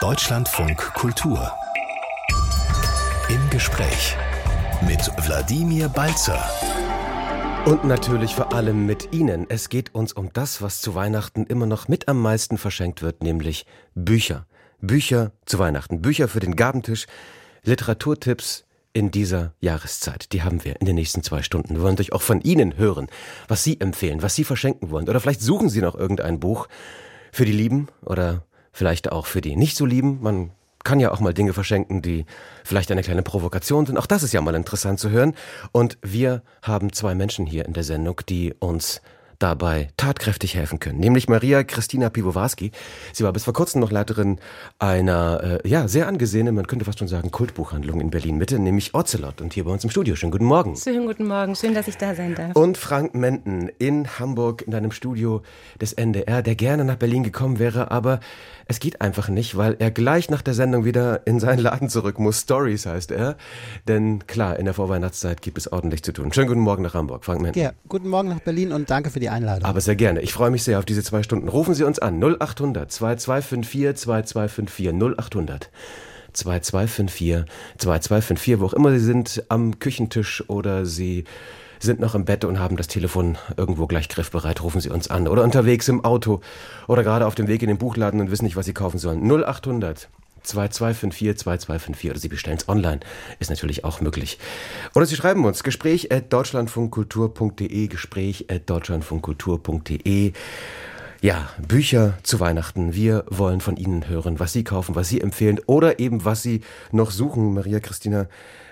Deutschlandfunk Kultur. Im Gespräch mit Wladimir Balzer. Und natürlich vor allem mit Ihnen. Es geht uns um das, was zu Weihnachten immer noch mit am meisten verschenkt wird, nämlich Bücher. Bücher zu Weihnachten, Bücher für den Gabentisch, Literaturtipps in dieser Jahreszeit. Die haben wir in den nächsten zwei Stunden. Wir wollen natürlich auch von Ihnen hören, was Sie empfehlen, was Sie verschenken wollen. Oder vielleicht suchen Sie noch irgendein Buch für die Lieben oder vielleicht auch für die nicht so lieben. Man kann ja auch mal Dinge verschenken, die vielleicht eine kleine Provokation sind. Auch das ist ja mal interessant zu hören. Und wir haben zwei Menschen hier in der Sendung, die uns dabei tatkräftig helfen können, nämlich Maria Christina Piwowarski. Sie war bis vor kurzem noch Leiterin einer äh, ja sehr angesehenen, man könnte fast schon sagen Kultbuchhandlung in Berlin Mitte, nämlich Ocelot und hier bei uns im Studio. Schönen guten Morgen. Schönen guten Morgen, schön, dass ich da sein darf. Und Frank Menden in Hamburg in einem Studio des NDR, der gerne nach Berlin gekommen wäre, aber es geht einfach nicht, weil er gleich nach der Sendung wieder in seinen Laden zurück muss. Stories heißt er. Denn klar, in der Vorweihnachtszeit gibt es ordentlich zu tun. Schönen guten Morgen nach Hamburg, Frank Menden. Ja, guten Morgen nach Berlin und danke für die Einladung. Aber sehr gerne. Ich freue mich sehr auf diese zwei Stunden. Rufen Sie uns an 0800 2254 2254 0800 2254 2254, wo auch immer Sie sind, am Küchentisch oder Sie sind noch im Bett und haben das Telefon irgendwo gleich griffbereit, rufen Sie uns an. Oder unterwegs im Auto oder gerade auf dem Weg in den Buchladen und wissen nicht, was Sie kaufen sollen. 0800 2254 2254 oder Sie bestellen es online, ist natürlich auch möglich. Oder Sie schreiben uns Gespräch deutschlandfunkkultur.de, Gespräch deutschlandfunkkultur.de. Ja, Bücher zu Weihnachten. Wir wollen von Ihnen hören, was Sie kaufen, was Sie empfehlen oder eben was Sie noch suchen. Maria Christina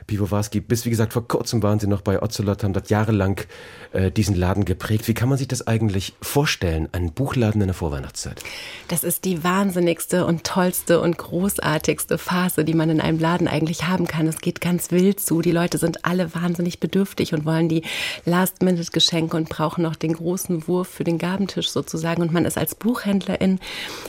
Piwowarski, bis wie gesagt vor kurzem waren Sie noch bei Ocelot, haben dort jahrelang äh, diesen Laden geprägt. Wie kann man sich das eigentlich vorstellen, einen Buchladen in der Vorweihnachtszeit? Das ist die wahnsinnigste und tollste und großartigste Phase, die man in einem Laden eigentlich haben kann. Es geht ganz wild zu. Die Leute sind alle wahnsinnig bedürftig und wollen die Last-Minute-Geschenke und brauchen noch den großen Wurf für den Gabentisch sozusagen. Und man ist als Buchhändlerin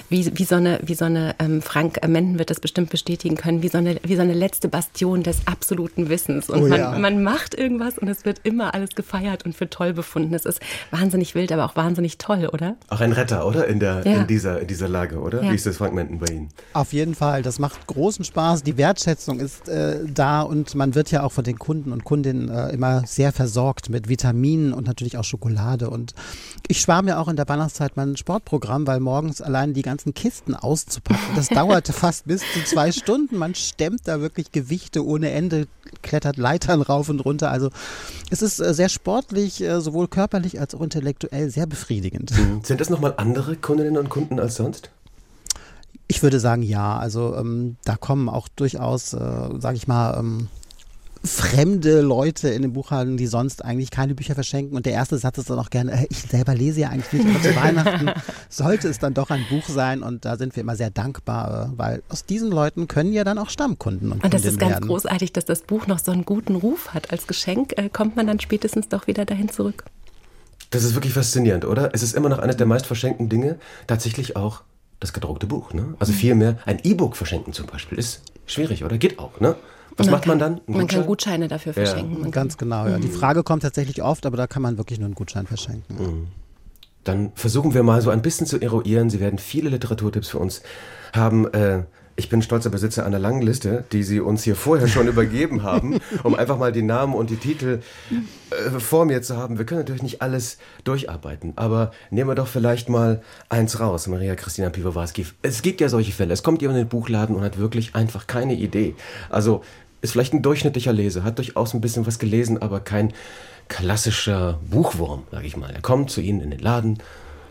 wie, wie so eine, wie so eine ähm, Frank Menden wird das bestimmt bestätigen können, wie so eine, wie so eine letzte Bastion des absoluten guten Wissens. Und oh, man, ja. man macht irgendwas und es wird immer alles gefeiert und für toll befunden. Es ist wahnsinnig wild, aber auch wahnsinnig toll, oder? Auch ein Retter, oder? In, der, ja. in, dieser, in dieser Lage, oder? Ja. Wie ist das Fragmenten bei Ihnen? Auf jeden Fall. Das macht großen Spaß. Die Wertschätzung ist äh, da und man wird ja auch von den Kunden und Kundinnen äh, immer sehr versorgt mit Vitaminen und natürlich auch Schokolade. Und ich spare mir auch in der Weihnachtszeit mein Sportprogramm, weil morgens allein die ganzen Kisten auszupacken, das dauerte fast bis zu zwei Stunden. Man stemmt da wirklich Gewichte ohne Ende, klettert Leitern rauf und runter. Also es ist äh, sehr sportlich, äh, sowohl körperlich als auch intellektuell sehr befriedigend. Mhm. Sind das nochmal andere Kundinnen und Kunden als sonst? Ich würde sagen, ja. Also ähm, da kommen auch durchaus, äh, sage ich mal, ähm, fremde Leute in den Buchhandlungen, die sonst eigentlich keine Bücher verschenken. Und der erste Satz ist dann auch gerne, äh, ich selber lese ja eigentlich nicht, aber zu Weihnachten sollte es dann doch ein Buch sein. Und da sind wir immer sehr dankbar, weil aus diesen Leuten können ja dann auch Stammkunden und Und das ist ganz werden. großartig, dass das Buch noch so einen guten Ruf hat. Als Geschenk äh, kommt man dann spätestens doch wieder dahin zurück. Das ist wirklich faszinierend, oder? Es ist immer noch eines der meist verschenkten Dinge, tatsächlich auch das gedruckte Buch. Ne? Also viel mehr, ein E-Book verschenken zum Beispiel, ist schwierig, oder? Geht auch, ne? Was man macht kann, man dann? Man kann Gutscheine dafür verschenken. Ja. Ganz genau, ja. Die mhm. Frage kommt tatsächlich oft, aber da kann man wirklich nur einen Gutschein verschenken. Mhm. Dann versuchen wir mal so ein bisschen zu eruieren. Sie werden viele Literaturtipps für uns haben. Äh, ich bin stolzer Besitzer einer langen Liste, die Sie uns hier vorher schon übergeben haben, um einfach mal die Namen und die Titel äh, vor mir zu haben. Wir können natürlich nicht alles durcharbeiten, aber nehmen wir doch vielleicht mal eins raus, Maria Christina Piwowarski. Es gibt ja solche Fälle. Es kommt jemand in den Buchladen und hat wirklich einfach keine Idee. Also ist vielleicht ein durchschnittlicher Leser, hat durchaus ein bisschen was gelesen, aber kein klassischer Buchwurm, sage ich mal. Er kommt zu Ihnen in den Laden,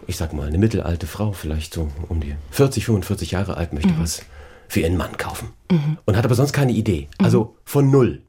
ich sag mal, eine mittelalte Frau, vielleicht so um die 40, 45 Jahre alt, möchte mhm. was für ihren Mann kaufen. Mhm. Und hat aber sonst keine Idee. Also von null.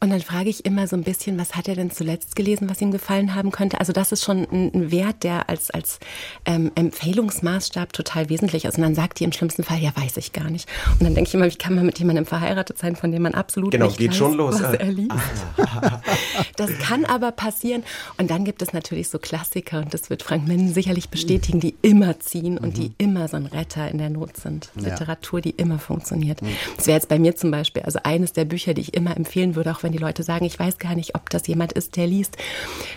Und dann frage ich immer so ein bisschen, was hat er denn zuletzt gelesen, was ihm gefallen haben könnte? Also das ist schon ein Wert, der als, als ähm, Empfehlungsmaßstab total wesentlich ist. Und dann sagt die im schlimmsten Fall, ja, weiß ich gar nicht. Und dann denke ich immer, wie kann man mit jemandem verheiratet sein, von dem man absolut genau, nicht geht weiß, schon los. was er liest. Ah. das kann aber passieren. Und dann gibt es natürlich so Klassiker, und das wird Frank Minden sicherlich bestätigen, die immer ziehen und mhm. die immer so ein Retter in der Not sind. Literatur, die immer funktioniert. Mhm. Das wäre jetzt bei mir zum Beispiel, also eines der Bücher, die ich immer empfehlen empfehlen würde, auch wenn die Leute sagen, ich weiß gar nicht, ob das jemand ist, der liest,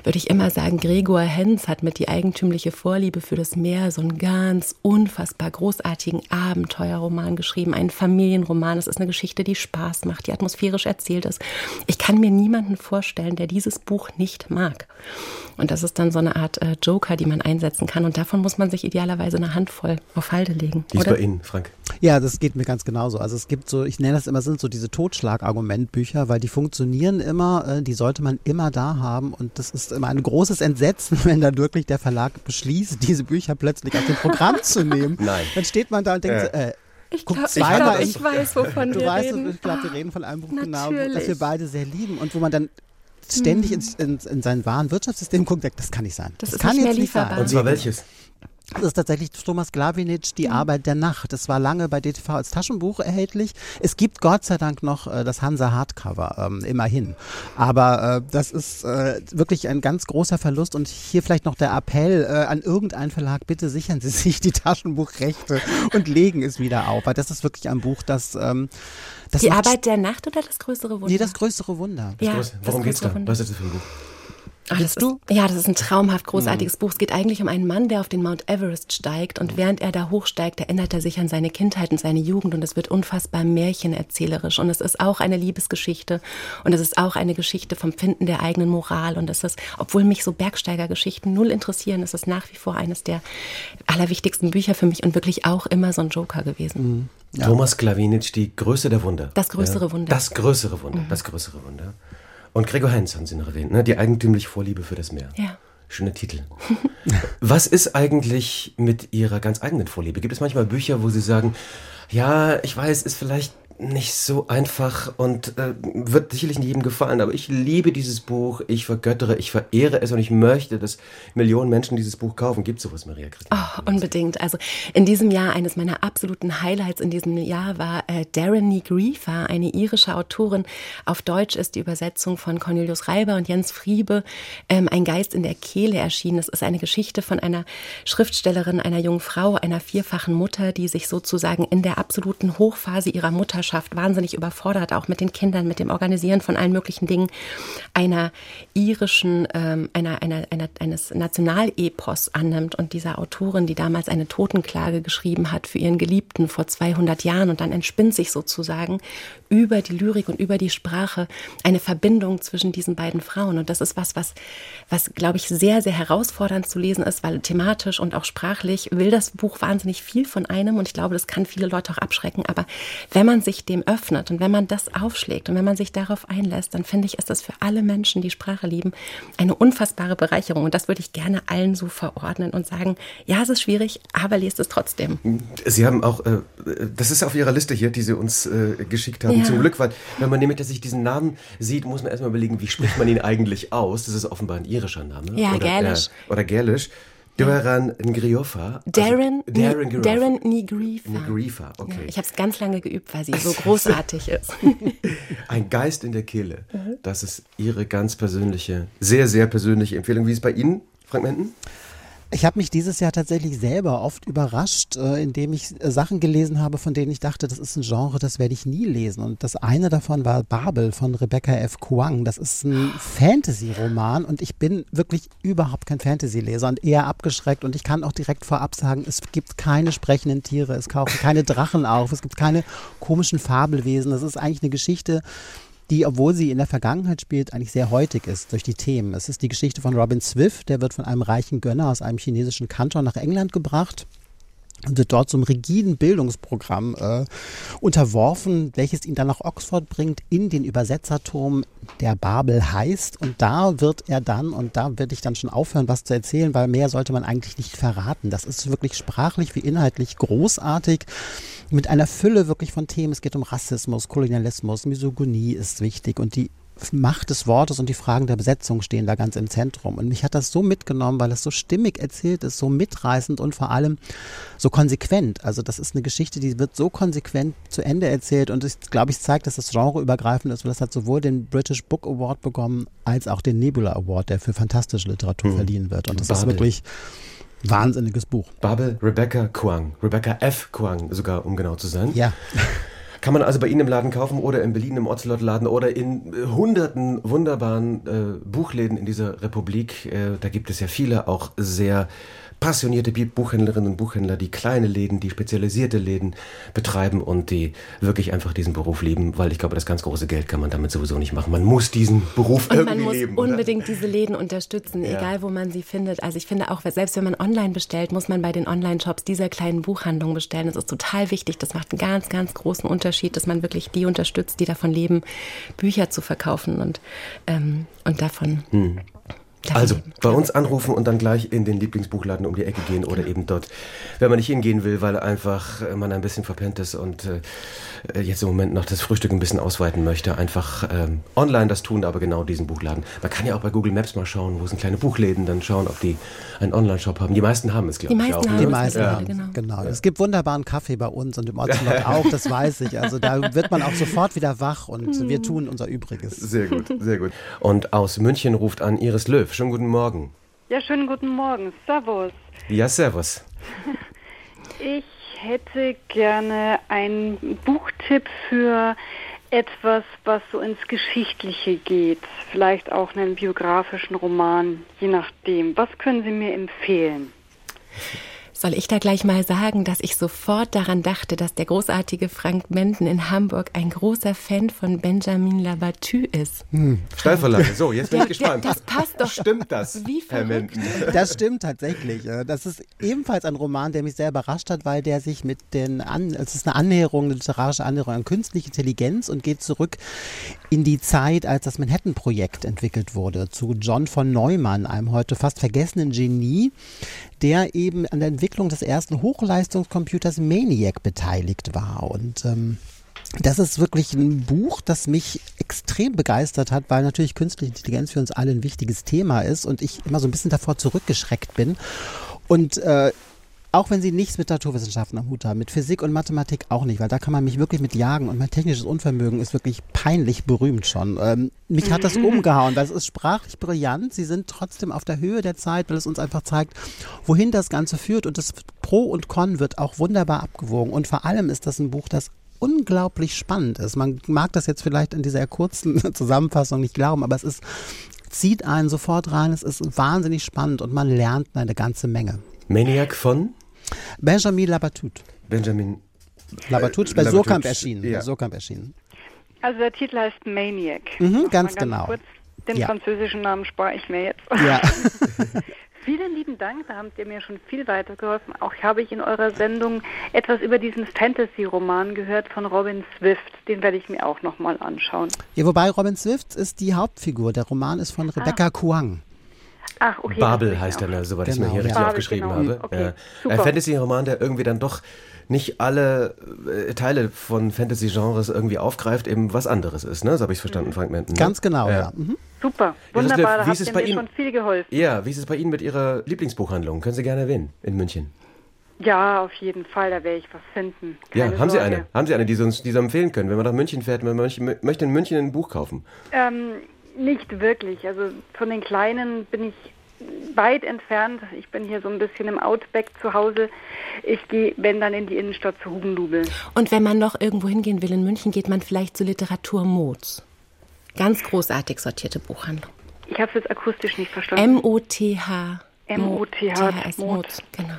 würde ich immer sagen, Gregor Henz hat mit die eigentümliche Vorliebe für das Meer so einen ganz unfassbar großartigen Abenteuerroman geschrieben, einen Familienroman. Es ist eine Geschichte, die Spaß macht, die atmosphärisch erzählt ist. Ich kann mir niemanden vorstellen, der dieses Buch nicht mag. Und das ist dann so eine Art äh, Joker, die man einsetzen kann. Und davon muss man sich idealerweise eine Handvoll auf Halde legen. Wie ist bei Ihnen, Frank? Ja, das geht mir ganz genauso. Also es gibt so, ich nenne das immer, sind so diese Totschlagargumentbücher, weil die funktionieren immer, äh, die sollte man immer da haben. Und das ist immer ein großes Entsetzen, wenn dann wirklich der Verlag beschließt, diese Bücher plötzlich auf dem Programm zu nehmen. Nein. Dann steht man da und denkt, Äh. äh, Ich glaube, ich, glaub, ich weiß, wovon Du wir weißt, reden. ich glaube, wir reden von einem Buch genau, Natürlich. das wir beide sehr lieben und wo man dann ständig ins, ins, in sein wahren Wirtschaftssystem guckt, denkt, das kann nicht sein. Das ist kann nicht mehr jetzt lieferbar. Und zwar welches? Das ist tatsächlich Thomas Glawinitsch, Die Arbeit der Nacht. Das war lange bei DTV als Taschenbuch erhältlich. Es gibt Gott sei Dank noch äh, das Hansa Hardcover, ähm, immerhin. Aber äh, das ist äh, wirklich ein ganz großer Verlust. Und hier vielleicht noch der Appell äh, an irgendeinen Verlag, bitte sichern Sie sich die Taschenbuchrechte und legen es wieder auf. Weil das ist wirklich ein Buch, das... Ähm, das Die Arbeit der Nacht oder das größere Wunder? Nee, das größere Wunder. ja, Was- das Worum geht's da? größere Wunder. Was ist das für ein Buch? Ah, das du? ist, ja, das ist ein traumhaft großartiges Buch. Es geht eigentlich um einen Mann, der auf den Mount Everest steigt und während er da hochsteigt, erinnert er sich an seine Kindheit und seine Jugend und es wird unfassbar märchenerzählerisch und es ist auch eine Liebesgeschichte und es ist auch eine Geschichte vom Finden der eigenen Moral und es ist, obwohl mich so Bergsteigergeschichten null interessieren, ist es nach wie vor eines der allerwichtigsten Bücher für mich und wirklich auch immer so ein Joker gewesen. Thomas Klawinitsch, die Größe der Wunder. Das größere Wunder. Mhm. Das größere Wunder, das größere Wunder. Und Gregor Heinz haben Sie noch erwähnt, ne? die eigentümliche Vorliebe für das Meer. Ja. Schöner Titel. Was ist eigentlich mit Ihrer ganz eigenen Vorliebe? Gibt es manchmal Bücher, wo Sie sagen, ja, ich weiß, ist vielleicht nicht so einfach und äh, wird sicherlich nicht jedem gefallen, aber ich liebe dieses Buch, ich vergöttere, ich verehre es und ich möchte, dass Millionen Menschen dieses Buch kaufen. Gibt sowas, Maria Christina? Oh, unbedingt. Also in diesem Jahr, eines meiner absoluten Highlights in diesem Jahr war äh, Darren Griefer, eine irische Autorin. Auf Deutsch ist die Übersetzung von Cornelius Reiber und Jens Friebe, ähm, Ein Geist in der Kehle erschienen. Es ist eine Geschichte von einer Schriftstellerin, einer jungen Frau, einer vierfachen Mutter, die sich sozusagen in der absoluten Hochphase ihrer Mutterschaft wahnsinnig überfordert, auch mit den Kindern, mit dem Organisieren von allen möglichen Dingen, einer irischen, ähm, einer, einer, einer, eines Nationalepos annimmt und dieser Autorin, die damals eine Totenklage geschrieben hat für ihren Geliebten vor 200 Jahren und dann entspinnt sich sozusagen über die Lyrik und über die Sprache eine Verbindung zwischen diesen beiden Frauen. Und das ist was, was, was glaube ich sehr, sehr herausfordernd zu lesen ist, weil thematisch und auch sprachlich will das Buch wahnsinnig viel von einem und ich glaube, das kann viele Leute auch abschrecken, aber wenn man sich dem öffnet und wenn man das aufschlägt und wenn man sich darauf einlässt, dann finde ich, ist das für alle Menschen, die Sprache lieben, eine unfassbare Bereicherung. Und das würde ich gerne allen so verordnen und sagen, ja, es ist schwierig, aber lest es trotzdem. Sie haben auch, äh, das ist auf Ihrer Liste hier, die Sie uns äh, geschickt haben. Ja. Zum Glück, weil wenn man nämlich dass sich diesen Namen sieht, muss man erstmal überlegen, wie spricht man ihn eigentlich aus. Das ist offenbar ein irischer Name. Ja, oder, Gälisch. Äh, oder Gälisch. Doran Ngriofa. also Darren, Darren, Ni- Griofa. Darren. Ngriofa, Ja, okay. ich habe es ganz lange geübt, weil sie so großartig ist. Ein Geist in der Kehle. Mhm. Das ist Ihre ganz persönliche, sehr, sehr persönliche Empfehlung. Wie ist es bei Ihnen, Frank Menten? Ich habe mich dieses Jahr tatsächlich selber oft überrascht, äh, indem ich äh, Sachen gelesen habe, von denen ich dachte, das ist ein Genre, das werde ich nie lesen. Und das eine davon war Babel von Rebecca F. Kuang. Das ist ein Fantasy-Roman und ich bin wirklich überhaupt kein Fantasy-Leser und eher abgeschreckt. Und ich kann auch direkt vorab sagen, es gibt keine sprechenden Tiere, es kaufen keine Drachen auf, es gibt keine komischen Fabelwesen. Das ist eigentlich eine Geschichte, die, obwohl sie in der Vergangenheit spielt, eigentlich sehr heutig ist durch die Themen. Es ist die Geschichte von Robin Swift, der wird von einem reichen Gönner aus einem chinesischen Kanton nach England gebracht und wird dort zum rigiden Bildungsprogramm äh, unterworfen, welches ihn dann nach Oxford bringt, in den Übersetzerturm, der Babel heißt. Und da wird er dann, und da werde ich dann schon aufhören, was zu erzählen, weil mehr sollte man eigentlich nicht verraten. Das ist wirklich sprachlich wie inhaltlich großartig, mit einer Fülle wirklich von Themen. Es geht um Rassismus, Kolonialismus, Misogynie ist wichtig und die Macht des Wortes und die Fragen der Besetzung stehen da ganz im Zentrum. Und mich hat das so mitgenommen, weil es so stimmig erzählt ist, so mitreißend und vor allem so konsequent. Also das ist eine Geschichte, die wird so konsequent zu Ende erzählt und ich glaube, ich zeigt, dass das genreübergreifend ist, weil das hat sowohl den British Book Award bekommen als auch den Nebula Award, der für fantastische Literatur Hm. verliehen wird. Und das ist Babel. wirklich wahnsinniges Buch. Babel Rebecca Kuang. Rebecca F. Kuang sogar, um genau zu sein. Ja. Kann man also bei Ihnen im Laden kaufen oder in Berlin im Ocelot-Laden oder in äh, hunderten wunderbaren äh, Buchläden in dieser Republik. Äh, da gibt es ja viele auch sehr passionierte Buchhändlerinnen und Buchhändler, die kleine Läden, die spezialisierte Läden betreiben und die wirklich einfach diesen Beruf lieben, weil ich glaube, das ganz große Geld kann man damit sowieso nicht machen. Man muss diesen Beruf und irgendwie man muss leben. unbedingt diese Läden unterstützen, Ja. egal wo man sie findet. Also ich finde auch, selbst wenn man online bestellt, muss man bei den Online-Shops dieser kleinen Buchhandlung bestellen. Das ist total wichtig. Das macht einen ganz, ganz großen Unterschied, dass man wirklich die unterstützt, die davon leben, Bücher zu verkaufen und, ähm, und davon. Also bei uns anrufen und dann gleich in den Lieblingsbuchladen um die Ecke gehen oder eben dort, wenn man nicht hingehen will, weil einfach man ein bisschen verpennt ist und äh, jetzt im Moment noch das Frühstück ein bisschen ausweiten möchte, einfach ähm, online das tun, aber genau diesen Buchladen. Man kann ja auch bei Google Maps mal schauen, wo sind kleine Buchläden, dann schauen, ob die einen Online-Shop haben. Die meisten haben es, glaube Die ich, meisten auch. haben ne? Die es meisten mittlerweile, haben genau. genau. Es gibt wunderbaren Kaffee bei uns und im Ocelot auch, das weiß ich. Also da wird man auch sofort wieder wach und wir tun unser Übriges. Sehr gut, sehr gut. Und aus München ruft an Iris Löw. Schönen guten Morgen. Ja, schönen guten Morgen. Servus. Ja, servus. Ich hätte gerne einen Buchtipp für etwas, was so ins Geschichtliche geht. Vielleicht auch einen biografischen Roman, je nachdem. Was können Sie mir empfehlen? Soll ich da gleich mal sagen, dass ich sofort daran dachte, dass der großartige Frank Menden in Hamburg ein großer Fan von Benjamin Labattu ist. Steilvorlage. So, jetzt bin ich gespannt. das passt doch. Stimmt das, Wie Herr. Menden? Das stimmt tatsächlich. Das ist ebenfalls ein Roman, der mich sehr überrascht hat, weil der sich mit den, an, es ist eine Annäherung, eine literarische Annäherung an künstliche Intelligenz und geht zurück in die Zeit, als das Manhattan-Projekt entwickelt wurde, zu John von Neumann, einem heute fast vergessenen Genie, der eben an der Entwicklung des ersten Hochleistungscomputers Maniac beteiligt war. Und ähm, das ist wirklich ein Buch, das mich extrem begeistert hat, weil natürlich künstliche Intelligenz für uns alle ein wichtiges Thema ist und ich immer so ein bisschen davor zurückgeschreckt bin. Und äh, auch wenn sie nichts mit Naturwissenschaften am Hut haben, mit Physik und Mathematik auch nicht, weil da kann man mich wirklich mit jagen und mein technisches Unvermögen ist wirklich peinlich berühmt schon. Ähm, mich hat das umgehauen, weil es ist sprachlich brillant. Sie sind trotzdem auf der Höhe der Zeit, weil es uns einfach zeigt, wohin das Ganze führt und das Pro und Con wird auch wunderbar abgewogen und vor allem ist das ein Buch, das unglaublich spannend ist. Man mag das jetzt vielleicht in dieser kurzen Zusammenfassung nicht glauben, aber es ist zieht einen sofort rein, es ist wahnsinnig spannend und man lernt eine ganze Menge. Maniac von Benjamin Labatut. Benjamin. Labatut ist bei Labatut, Surkamp erschienen. ja. Bei Surkamp erschienen. Also der Titel heißt Maniac. Mhm, mal ganz genau. Kurz. Den Ja. französischen Namen spare ich mir jetzt. Ja. Vielen lieben Dank, da habt ihr mir schon viel weitergeholfen. Auch habe ich in eurer Sendung etwas über diesen Fantasy-Roman gehört von Robin Swift. Den werde ich mir auch nochmal anschauen. ja, wobei Robin Swift ist die Hauptfigur. Der Roman ist von Rebecca Kuang. Ach, okay. das Babel heißt mir er, ne, soweit ich Genau, mir hier ja. richtig Babel, aufgeschrieben genau. habe. Okay, Ja. Ein Fantasy-Roman, der irgendwie dann doch nicht alle äh, Teile von Fantasy-Genres irgendwie aufgreift, eben was anderes ist, ne? So habe ich es verstanden, Frank Menden. ne? Ganz genau, Ja. ja. Mhm. Super, wunderbar, da wie ist habt es ihr bei mir Ihnen? schon viel geholfen. Ja, wie ist es bei Ihnen mit Ihrer Lieblingsbuchhandlung? Können Sie gerne erwähnen in München. Ja, auf jeden Fall, da werde ich was finden. Ja, Keine haben Sie Sorge. eine? Haben Sie eine, die Sie uns, die Sie empfehlen können, wenn man nach München fährt, wenn man möchte- möchte in München ein Buch kaufen? Ähm, nicht wirklich. Also von den Kleinen bin ich weit entfernt. Ich bin hier so ein bisschen im Outback zu Hause. Ich gehe, wenn dann in die Innenstadt zu Hugendubel. Und wenn man noch irgendwo hingehen will in München, geht man vielleicht zur Literatur Moz. Ganz großartig sortierte Buchhandlung. Ich habe es jetzt akustisch nicht verstanden. M-O-T-H. M-O-T-H. Moz. Genau.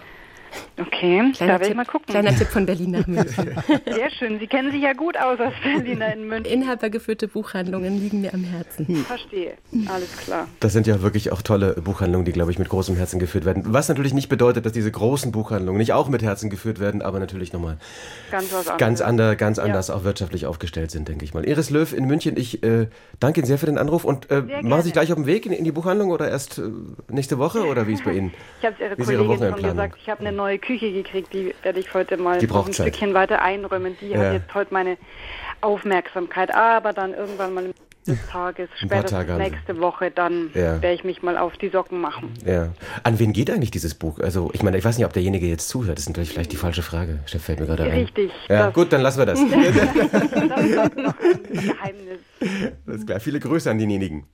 Okay, da Kleiner werde ich Tipp, mal gucken. kleiner Tipp von Berlin nach München. Sehr schön. Sie kennen sich ja gut aus als Berliner in München. Inhabergeführte Buchhandlungen liegen mir am Herzen. Verstehe. Alles klar. Das sind ja wirklich auch tolle Buchhandlungen, die, glaube ich, mit großem Herzen geführt werden. Was natürlich nicht bedeutet, dass diese großen Buchhandlungen nicht auch mit Herzen geführt werden, aber natürlich nochmal Ganz was ganz, ander, ganz Ja. anders auch wirtschaftlich aufgestellt sind, denke ich mal. Iris Löw in München, ich äh, danke Ihnen sehr für den Anruf und äh, machen Sie sich gleich auf den Weg in, in die Buchhandlung oder erst äh, nächste Woche oder wie ist bei Ihnen? Ich habe Ihre ist Ihre Kollegin schon Wochenendplanung? gesagt, ich habe eine neue Küche gekriegt, die werde ich heute mal ein Zeit. Stückchen weiter einräumen. Die Ja. hat jetzt heute meine Aufmerksamkeit, aber dann irgendwann mal im des Tages, spätestens Tage nächste Woche, dann Ja. werde ich mich mal auf die Socken machen. Ja. An wen geht eigentlich dieses Buch? Also, ich meine, ich weiß nicht, ob derjenige jetzt zuhört. Das ist natürlich vielleicht die falsche Frage. Chef fällt mir gerade ein. Richtig, Ja, gut, dann lassen wir das. Das Geheimnis. Alles klar. Viele Grüße an denjenigen.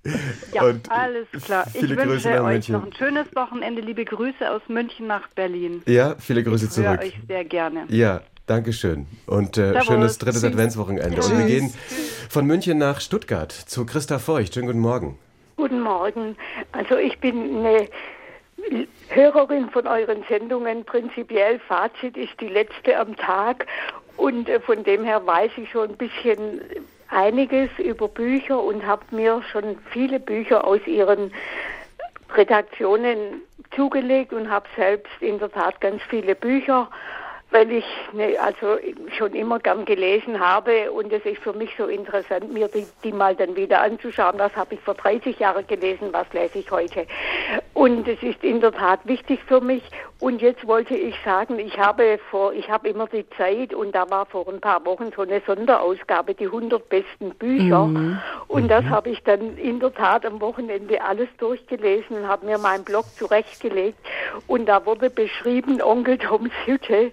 Ja, Und alles klar. Ich viele Grüße wünsche nach euch München. noch ein schönes Wochenende. Liebe Grüße aus München nach Berlin. Ja, viele Grüße Ich zurück. euch sehr gerne. Ja, Dankeschön. Und äh, schönes drittes Adventswochenende. Und wir gehen von München nach Stuttgart zu Christa Feucht. Schönen guten Morgen. Guten Morgen. Also ich bin eine Hörerin von euren Sendungen. Prinzipiell Fazit ist die letzte am Tag. Und äh, von dem her weiß ich schon ein bisschen einiges über Bücher und habe mir schon viele Bücher aus ihren Redaktionen zugelegt und habe selbst in der Tat ganz viele Bücher weil ich ne, also schon immer gern gelesen habe und es ist für mich so interessant, mir die, die mal dann wieder anzuschauen. Was habe ich vor 30 Jahren gelesen, was lese ich heute? Und es ist in der Tat wichtig für mich. Und jetzt wollte ich sagen, ich habe vor, ich habe immer die Zeit und da war vor ein paar Wochen so eine Sonderausgabe, die 100 besten Bücher. Mhm. Und das mhm. habe ich dann in der Tat am Wochenende alles durchgelesen und habe mir meinen Blog zurechtgelegt. Und da wurde beschrieben Onkel Toms Hütte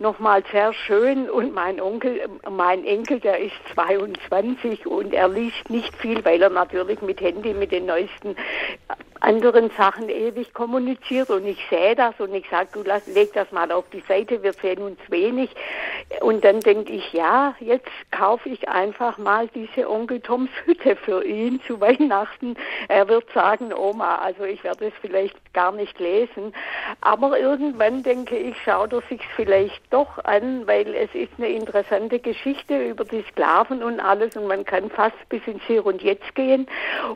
nochmal sehr schön und mein Onkel, mein Enkel, der ist 22 und er liest nicht viel, weil er natürlich mit Handy, mit den neuesten anderen Sachen ewig kommuniziert und ich sehe das und ich sage, du lass, leg das mal auf die Seite, wir sehen uns wenig. Und dann denke ich, ja, jetzt kaufe ich einfach mal diese Onkel Toms Hütte für ihn zu Weihnachten. Er wird sagen, Oma, also ich werde es vielleicht gar nicht lesen. Aber irgendwann denke ich, schaut er sich vielleicht doch an, weil es ist eine interessante Geschichte über die Sklaven und alles und man kann fast bis ins Hier und Jetzt gehen.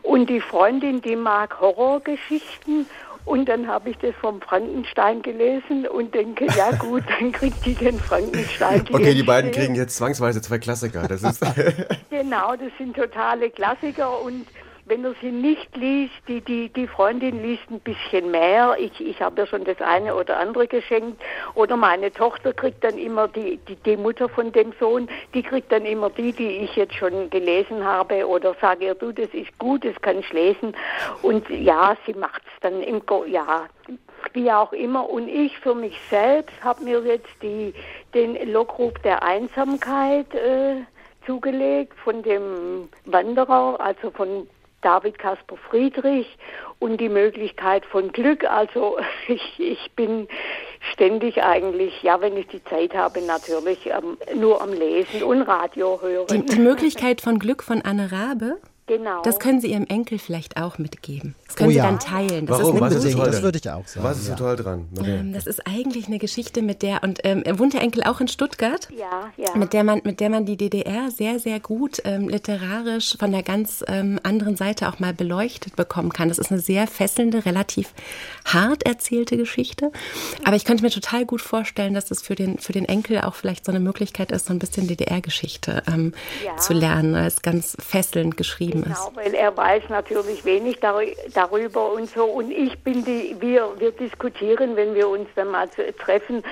Und die Freundin, die mag Horrorgeschichten und dann habe ich das vom Frankenstein gelesen und denke, ja gut, dann kriegt die den Frankenstein. Die okay, die beiden kriegen jetzt zwangsweise zwei Klassiker. Das ist genau, das sind totale Klassiker und wenn er sie nicht liest, die, die, die Freundin liest ein bisschen mehr. Ich, ich habe ja schon das eine oder andere geschenkt. Oder meine Tochter kriegt dann immer die, die, die Mutter von dem Sohn, die kriegt dann immer die, die ich jetzt schon gelesen habe. Oder sage ihr, du, das ist gut, das kann ich lesen. Und ja, sie macht es dann im, Go ja, wie auch immer. Und ich für mich selbst habe mir jetzt die, den Lockruf der Einsamkeit äh, zugelegt von dem Wanderer, also von David Kasper Friedrich und die Möglichkeit von Glück. Also ich, ich bin ständig eigentlich, ja, wenn ich die Zeit habe, natürlich ähm, nur am Lesen und Radio hören. Die, die Möglichkeit von Glück von Anne Rabe? Genau. Das können Sie Ihrem Enkel vielleicht auch mitgeben. Das können oh, Sie ja. dann teilen. Das Warum? Ist Was ist so toll Das würde ich auch sagen. Was ist so toll dran? Ähm, das ist eigentlich eine Geschichte, mit der, und ähm, wohnt der Enkel auch in Stuttgart? Ja, ja. Mit der man, mit der man die DDR sehr, sehr gut ähm, literarisch von der ganz ähm, anderen Seite auch mal beleuchtet bekommen kann. Das ist eine sehr fesselnde, relativ hart erzählte Geschichte. Aber ich könnte mir total gut vorstellen, dass das für den, für den Enkel auch vielleicht so eine Möglichkeit ist, so ein bisschen DDR-Geschichte ähm, ja. zu lernen. Es ist ganz fesselnd geschrieben geschrieben genau, ist. weil er weiß natürlich wenig darüber und so. Und ich bin die, wir, wir diskutieren, wenn wir uns dann mal treffen,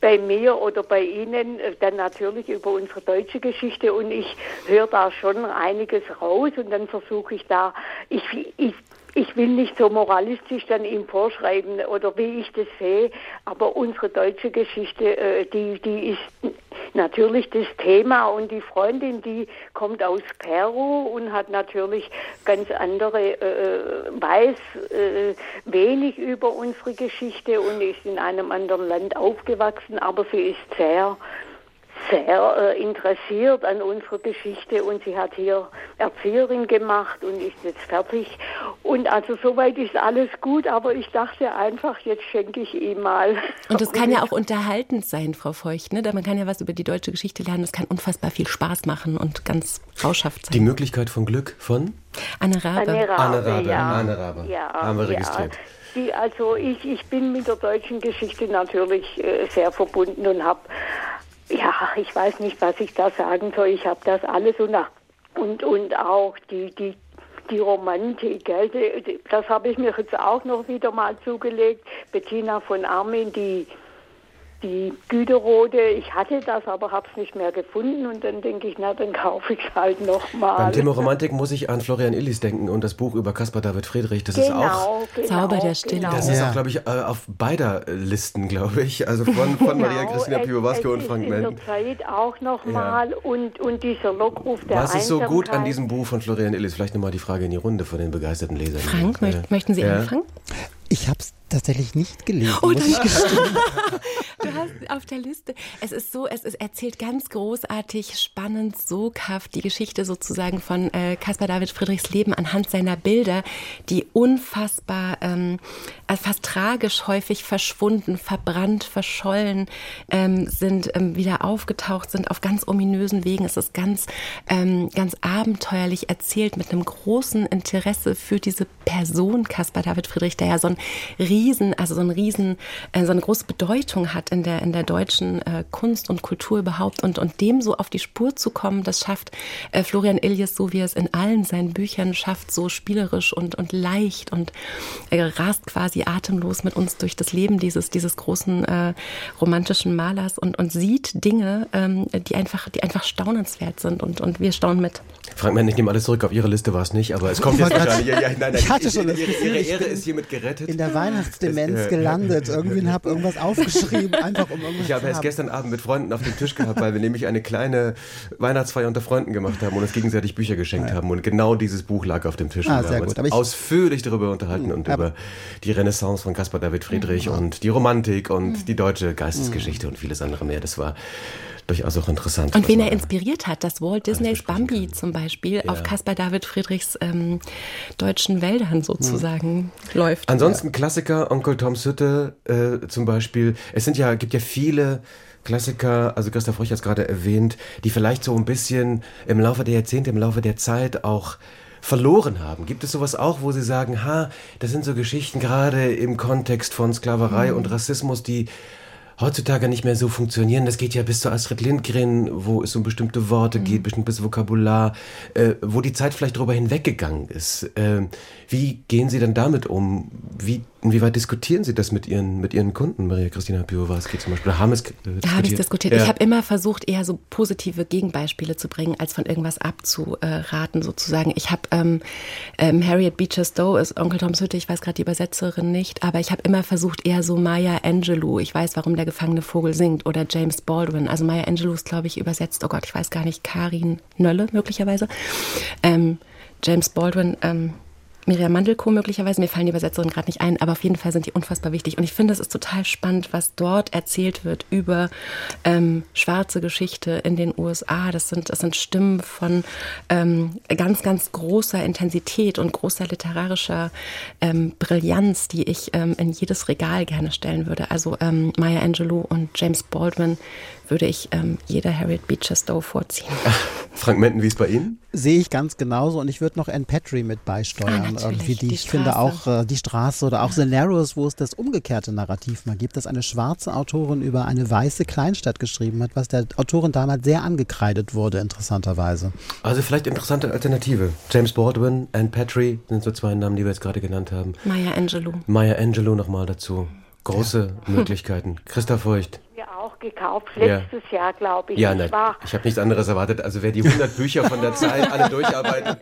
bei mir oder bei Ihnen äh, dann natürlich über unsere deutsche Geschichte und ich höre da schon einiges raus und dann versuche ich da, ich, ich ich will nicht so moralistisch dann ihm vorschreiben oder wie ich das sehe, aber unsere deutsche Geschichte, äh, die, die ist natürlich das Thema und die Freundin, die kommt aus Peru und hat natürlich ganz andere, äh, weiß äh, wenig über unsere Geschichte und ist in einem anderen Land aufgewachsen, aber sie ist sehr sehr äh, interessiert an unserer Geschichte und sie hat hier Erzieherin gemacht und ist jetzt fertig. Und also soweit ist alles gut, aber ich dachte einfach, jetzt schenke ich ihm mal. Und es kann ja auch unterhaltend sein, Frau Feucht, ne? Man kann ja was über die deutsche Geschichte lernen, das kann unfassbar viel Spaß machen und ganz rauschhaft sein. Die Möglichkeit von Glück von? Anne Rabe. Anne Rabe, Anne Rabe, ja. Anne Rabe. Ja, haben wir registriert. Ja. Die, also ich, ich bin mit der deutschen Geschichte natürlich äh, sehr verbunden und habe ja, ich weiß nicht, was ich da sagen soll. Ich habe das alles nach und und auch die die die Romantik, gell, das habe ich mir jetzt auch noch wieder mal zugelegt. Bettina von Armin, die die Güterode, ich hatte das, aber habe es nicht mehr gefunden und dann denke ich, na, dann kaufe ich es halt nochmal. Beim Thema Romantik muss ich an Florian Illis denken und das Buch über Caspar David Friedrich. Das genau, ist auch genau, Zauber der Stille. Genau. Das ist auch, glaube ich, äh, auf beider Listen, glaube ich. Also von, von genau, Maria Christina Piwowarska und Frank Menn. Zeit auch nochmal ja. und, und dieser Lockruf der Was ist so gut an diesem Buch von Florian Illis? Vielleicht nochmal die Frage in die Runde von den begeisterten Lesern. Frank, äh, möchten Sie ja. anfangen? Ich habe es tatsächlich nicht gelesen. Oh, muss ich du hast auf der Liste. Es ist so, es ist erzählt ganz großartig, spannend, soghaft die Geschichte sozusagen von äh, Caspar David Friedrichs Leben anhand seiner Bilder, die unfassbar, ähm, äh, fast tragisch häufig verschwunden, verbrannt, verschollen ähm, sind, ähm, wieder aufgetaucht sind auf ganz ominösen Wegen. Es ist ganz, ähm, ganz abenteuerlich erzählt mit einem großen Interesse für diese Person Caspar David Friedrich, der ja so ein riesen, also so ein riesen, äh, so eine große Bedeutung hat in der, in der deutschen äh, Kunst und Kultur überhaupt und, und dem so auf die Spur zu kommen, das schafft äh, Florian Illies, so wie er es in allen seinen Büchern schafft, so spielerisch und, und leicht und äh, rast quasi atemlos mit uns durch das Leben dieses, dieses großen äh, romantischen Malers und, und sieht Dinge, ähm, die einfach, die einfach staunenswert sind und, und wir staunen mit. Frank Mann, ich nehme alles zurück, auf Ihre Liste war es nicht, aber es kommt jetzt wahrscheinlich. Ja, ja, nein, nein, ich hatte schon das ihre, ihre Ehre ist hiermit gerettet. In der Weihnachtsdemenz äh, gelandet. Irgendwie habe irgendwas aufgeschrieben, einfach um irgendwas Ich habe es gestern Abend mit Freunden auf dem Tisch gehabt, weil wir nämlich eine kleine Weihnachtsfeier unter Freunden gemacht haben und uns gegenseitig Bücher geschenkt ja. haben. Und genau dieses Buch lag auf dem Tisch. Ah, und wir haben uns ausführlich darüber unterhalten und über die Renaissance von Caspar David Friedrich mhm. und die Romantik und mhm. die deutsche Geistesgeschichte und vieles andere mehr. Das war durchaus auch interessant. Und wen er inspiriert hat, dass Walt Disneys Bambi kann. zum Beispiel ja. auf Caspar David Friedrichs ähm, deutschen Wäldern sozusagen hm. läuft. Ansonsten ja. Klassiker, Onkel Toms Hütte äh, zum Beispiel. Es sind ja, gibt ja viele Klassiker, also Christoph Röch hat es gerade erwähnt, die vielleicht so ein bisschen im Laufe der Jahrzehnte, im Laufe der Zeit auch verloren haben. Gibt es sowas auch, wo Sie sagen, ha, das sind so Geschichten gerade im Kontext von Sklaverei mhm. und Rassismus, die heutzutage nicht mehr so funktionieren. Das geht ja bis zu Astrid Lindgren, wo es um bestimmte Worte mhm. geht, bestimmtes Vokabular, äh, wo die Zeit vielleicht darüber hinweggegangen ist. Äh, wie gehen Sie dann damit um? Wie Inwieweit diskutieren Sie das mit Ihren, mit Ihren Kunden, Maria Christina Piwowarski zum Beispiel? Haben es äh, diskutiert? Habe ich diskutiert. Ja. Ich habe immer versucht, eher so positive Gegenbeispiele zu bringen, als von irgendwas abzuraten sozusagen. Ich habe ähm, ähm, Harriet Beecher Stowe ist Onkel Toms Hütte, ich weiß gerade die Übersetzerin nicht, aber ich habe immer versucht, eher so Maya Angelou, ich weiß, warum der gefangene Vogel singt, oder James Baldwin. Also Maya Angelou ist, glaube ich, übersetzt, oh Gott, ich weiß gar nicht, Karin Nölle möglicherweise. Ähm, James Baldwin, ähm, Miriam Mandelko möglicherweise, mir fallen die Übersetzungen gerade nicht ein, aber auf jeden Fall sind die unfassbar wichtig. Und ich finde, es ist total spannend, was dort erzählt wird über ähm, schwarze Geschichte in den USA. Das sind, das sind Stimmen von ähm, ganz, ganz großer Intensität und großer literarischer ähm, Brillanz, die ich ähm, in jedes Regal gerne stellen würde. Also ähm, Maya Angelou und James Baldwin würde ich ähm, jeder Harriet Beecher Stowe vorziehen. Frank Menten, wie ist bei Ihnen? Sehe ich ganz genauso und ich würde noch Anne Petrie mit beisteuern. Irgendwie die, die ich finde auch äh, die Straße oder auch ja. The Narrows, wo es das umgekehrte Narrativ mal gibt, dass eine schwarze Autorin über eine weiße Kleinstadt geschrieben hat, was der Autorin damals sehr angekreidet wurde, interessanterweise. Also vielleicht interessante Alternative. James Baldwin, Anne Petrie sind so zwei Namen, die wir jetzt gerade genannt haben. Maya Angelou. Maya Angelou nochmal dazu. Große ja. Möglichkeiten. Christa Feucht auch gekauft, letztes ja. Jahr, glaube ich. Ja, ich, ich habe nichts anderes erwartet. Also wer die 100 Bücher von der Zeit alle durcharbeitet.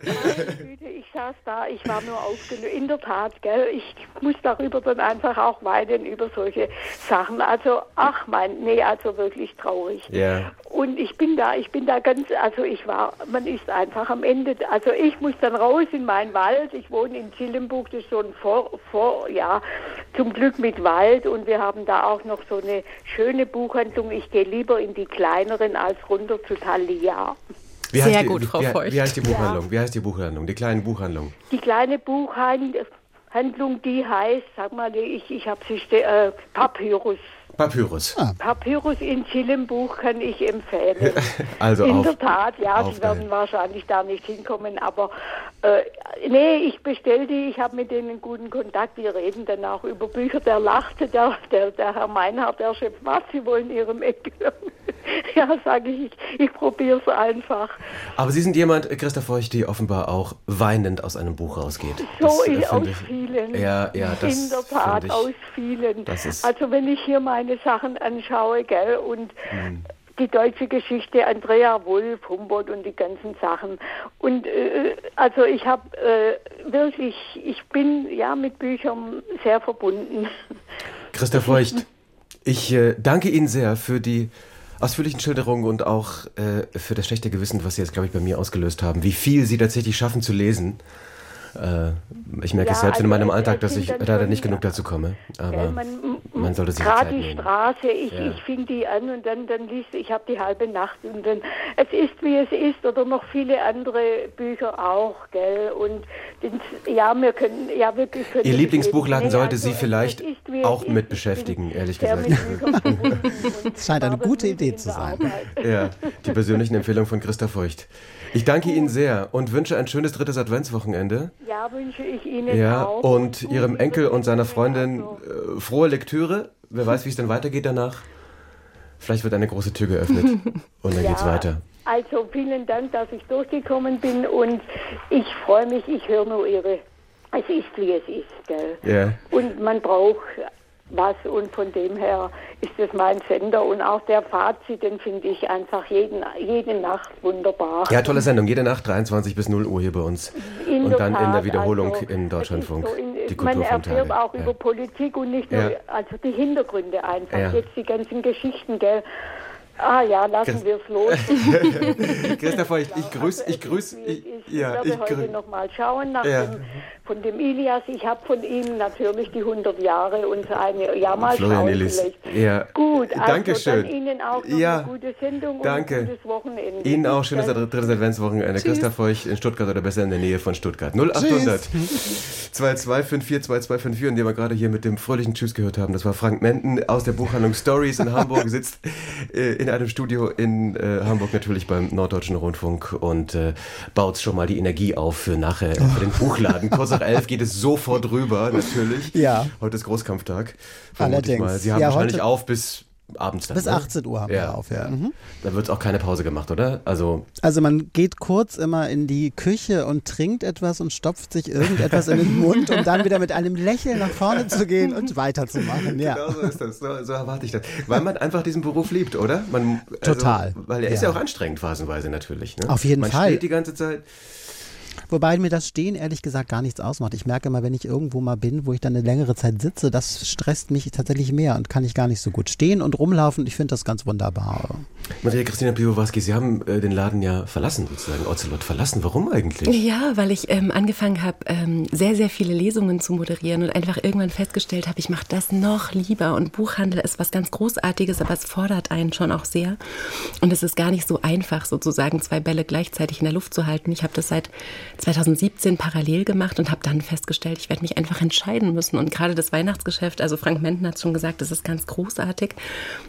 ich saß da, ich war nur aufgelöst. In der Tat, gell, ich muss darüber dann einfach auch weinen, über solche Sachen. Also, ach mein, nee, also wirklich traurig. Ja. Und ich bin da, ich bin da ganz, also ich war, man ist einfach am Ende, also ich muss dann raus in meinen Wald. Ich wohne in Zillenburg, das ist so ein Vor, Vor, ja, zum Glück mit Wald und wir haben da auch noch so eine schöne Buchhandlung. Ich gehe lieber in die kleineren als runter zu Thalia. Wie Sehr die, gut, Frau wie, Feucht. Wie heißt die Buchhandlung? Ja. Wie heißt die Buchhandlung? Die kleine Buchhandlung? Die kleine Buchhandlung, die heißt, sag mal, ich, ich habe sie, äh, Papyrus. Papyrus. Ah. Papyrus in Zillenbuch kann ich empfehlen. also In auf, der Tat, ja, Sie werden wahrscheinlich da nicht hinkommen, aber äh, nee, ich bestelle die, ich habe mit denen einen guten Kontakt, die reden dann auch über Bücher, der lachte, der, der, der Herr Meinhardt, der Chef, was, Sie wollen Ihrem Ecke. ja, sage ich, ich, ich probiere es einfach. Aber Sie sind jemand, Christoph Feucht, die offenbar auch weinend aus einem Buch rausgeht. So das, äh, aus ich, vielen. Ja, ja, das In der Tat, ich, aus vielen. also wenn ich hier meine meine Sachen anschaue, gell, und mhm. die deutsche Geschichte, Andrea Wulff, Humboldt und die ganzen Sachen. Und äh, also ich habe äh, wirklich, ich bin ja mit Büchern sehr verbunden. Christa Feucht, ich äh, danke Ihnen sehr für die ausführlichen Schilderungen und auch äh, für das schlechte Gewissen, was Sie jetzt, glaube ich, bei mir ausgelöst haben, wie viel Sie tatsächlich schaffen zu lesen. Äh, ich merke ja, es selbst also in meinem Alltag, dass ich leider nicht genug dazu komme. Aber man, man sollte sich Gerade die Straße, ich, ja. ich fing die an und dann, dann liest ich habe die halbe Nacht und dann es ist wie es ist oder noch viele andere Bücher auch, gell? Und den, ja, wir können ja wirklich. Ihr Lieblingsbuchladen sollte also, Sie vielleicht ist, auch mit beschäftigen, ehrlich gesagt. Es scheint eine gute Idee zu sein. Ja, die persönlichen Empfehlungen von Christa Feucht. Ich danke Ihnen sehr und wünsche ein schönes drittes Adventswochenende. Ja, wünsche ich Ihnen ja, auch. Und Ihrem Enkel und seiner Freundin äh, frohe Lektüre. Wer weiß, wie es dann weitergeht danach. Vielleicht wird eine große Tür geöffnet und dann ja, geht's weiter. Also vielen Dank, dass ich durchgekommen bin und ich freue mich, ich höre nur Ihre. Es ist, wie es ist, gell? Ja. Und man braucht was und von dem her ist es mein Sender und auch der Fazit, den finde ich einfach jeden, jede Nacht wunderbar. Ja, tolle Sendung, jede Nacht 23 bis 0 Uhr hier bei uns in und dann Tat, in der Wiederholung also, in Deutschlandfunk. So in, die man erfährt auch ja. über Politik und nicht nur, ja. also die Hintergründe einfach, ja. jetzt die ganzen Geschichten, gell. Ah ja, lassen wir es los. Christopher, ich, ich grüße, ich grüße, ich, ich, ja, werde ich heute noch mal schauen nach ja. dem, von dem Ilias. Ich habe von ihm natürlich die 100 Jahre und seine, ja mal Florian Illis. Ja. Gut, also Dankeschön. dann Ihnen auch noch ja. eine gute Sendung Danke. und ein gutes Wochenende. Ihnen auch schönes drittes Adventswochenende. Christoph Feucht in Stuttgart oder besser in der Nähe von Stuttgart. 0800 2254 2254 und den wir gerade hier mit dem fröhlichen Tschüss gehört haben. Das war Frank Menden aus der Buchhandlung Stories in Hamburg, sitzt äh, in einem Studio in äh, Hamburg natürlich beim Norddeutschen Rundfunk und äh, baut schon mal die Energie auf für nachher für den Buchladen. Kurz nach elf geht es sofort rüber, natürlich. Ja. Heute ist Großkampftag. Allerdings. Mal. Sie haben ja, wahrscheinlich auf bis abends dann. Bis 18 ne? Uhr haben ja. wir auf, ja. Mhm. Da wird auch keine Pause gemacht, oder? Also, also man geht kurz immer in die Küche und trinkt etwas und stopft sich irgendetwas in den Mund, um dann wieder mit einem Lächeln nach vorne zu gehen und weiterzumachen. Ja. Genau so ist das. So, so, erwarte ich das. Weil man einfach diesen Beruf liebt, oder? Man, also, Total. Weil er ja. ist ja auch anstrengend phasenweise natürlich. Ne? Auf jeden man Fall. Man steht die ganze Zeit. Wobei mir das Stehen ehrlich gesagt gar nichts ausmacht. Ich merke immer, wenn ich irgendwo mal bin, wo ich dann eine längere Zeit sitze, das stresst mich tatsächlich mehr und kann ich gar nicht so gut stehen und rumlaufen. Ich finde das ganz wunderbar. Maria Christina Piwowarski, Sie haben äh, den Laden ja verlassen, sozusagen, Ocelot verlassen. Warum eigentlich? Ja, weil ich ähm, angefangen habe, ähm, sehr, sehr viele Lesungen zu moderieren und einfach irgendwann festgestellt habe, ich mache das noch lieber. Und Buchhandel ist was ganz Großartiges, aber es fordert einen schon auch sehr. Und es ist gar nicht so einfach, sozusagen zwei Bälle gleichzeitig in der Luft zu halten. Ich habe das seit 2017 parallel gemacht und habe dann festgestellt, ich werde mich einfach entscheiden müssen. Und gerade das Weihnachtsgeschäft, also Frank Menten hat schon gesagt, das ist ganz großartig.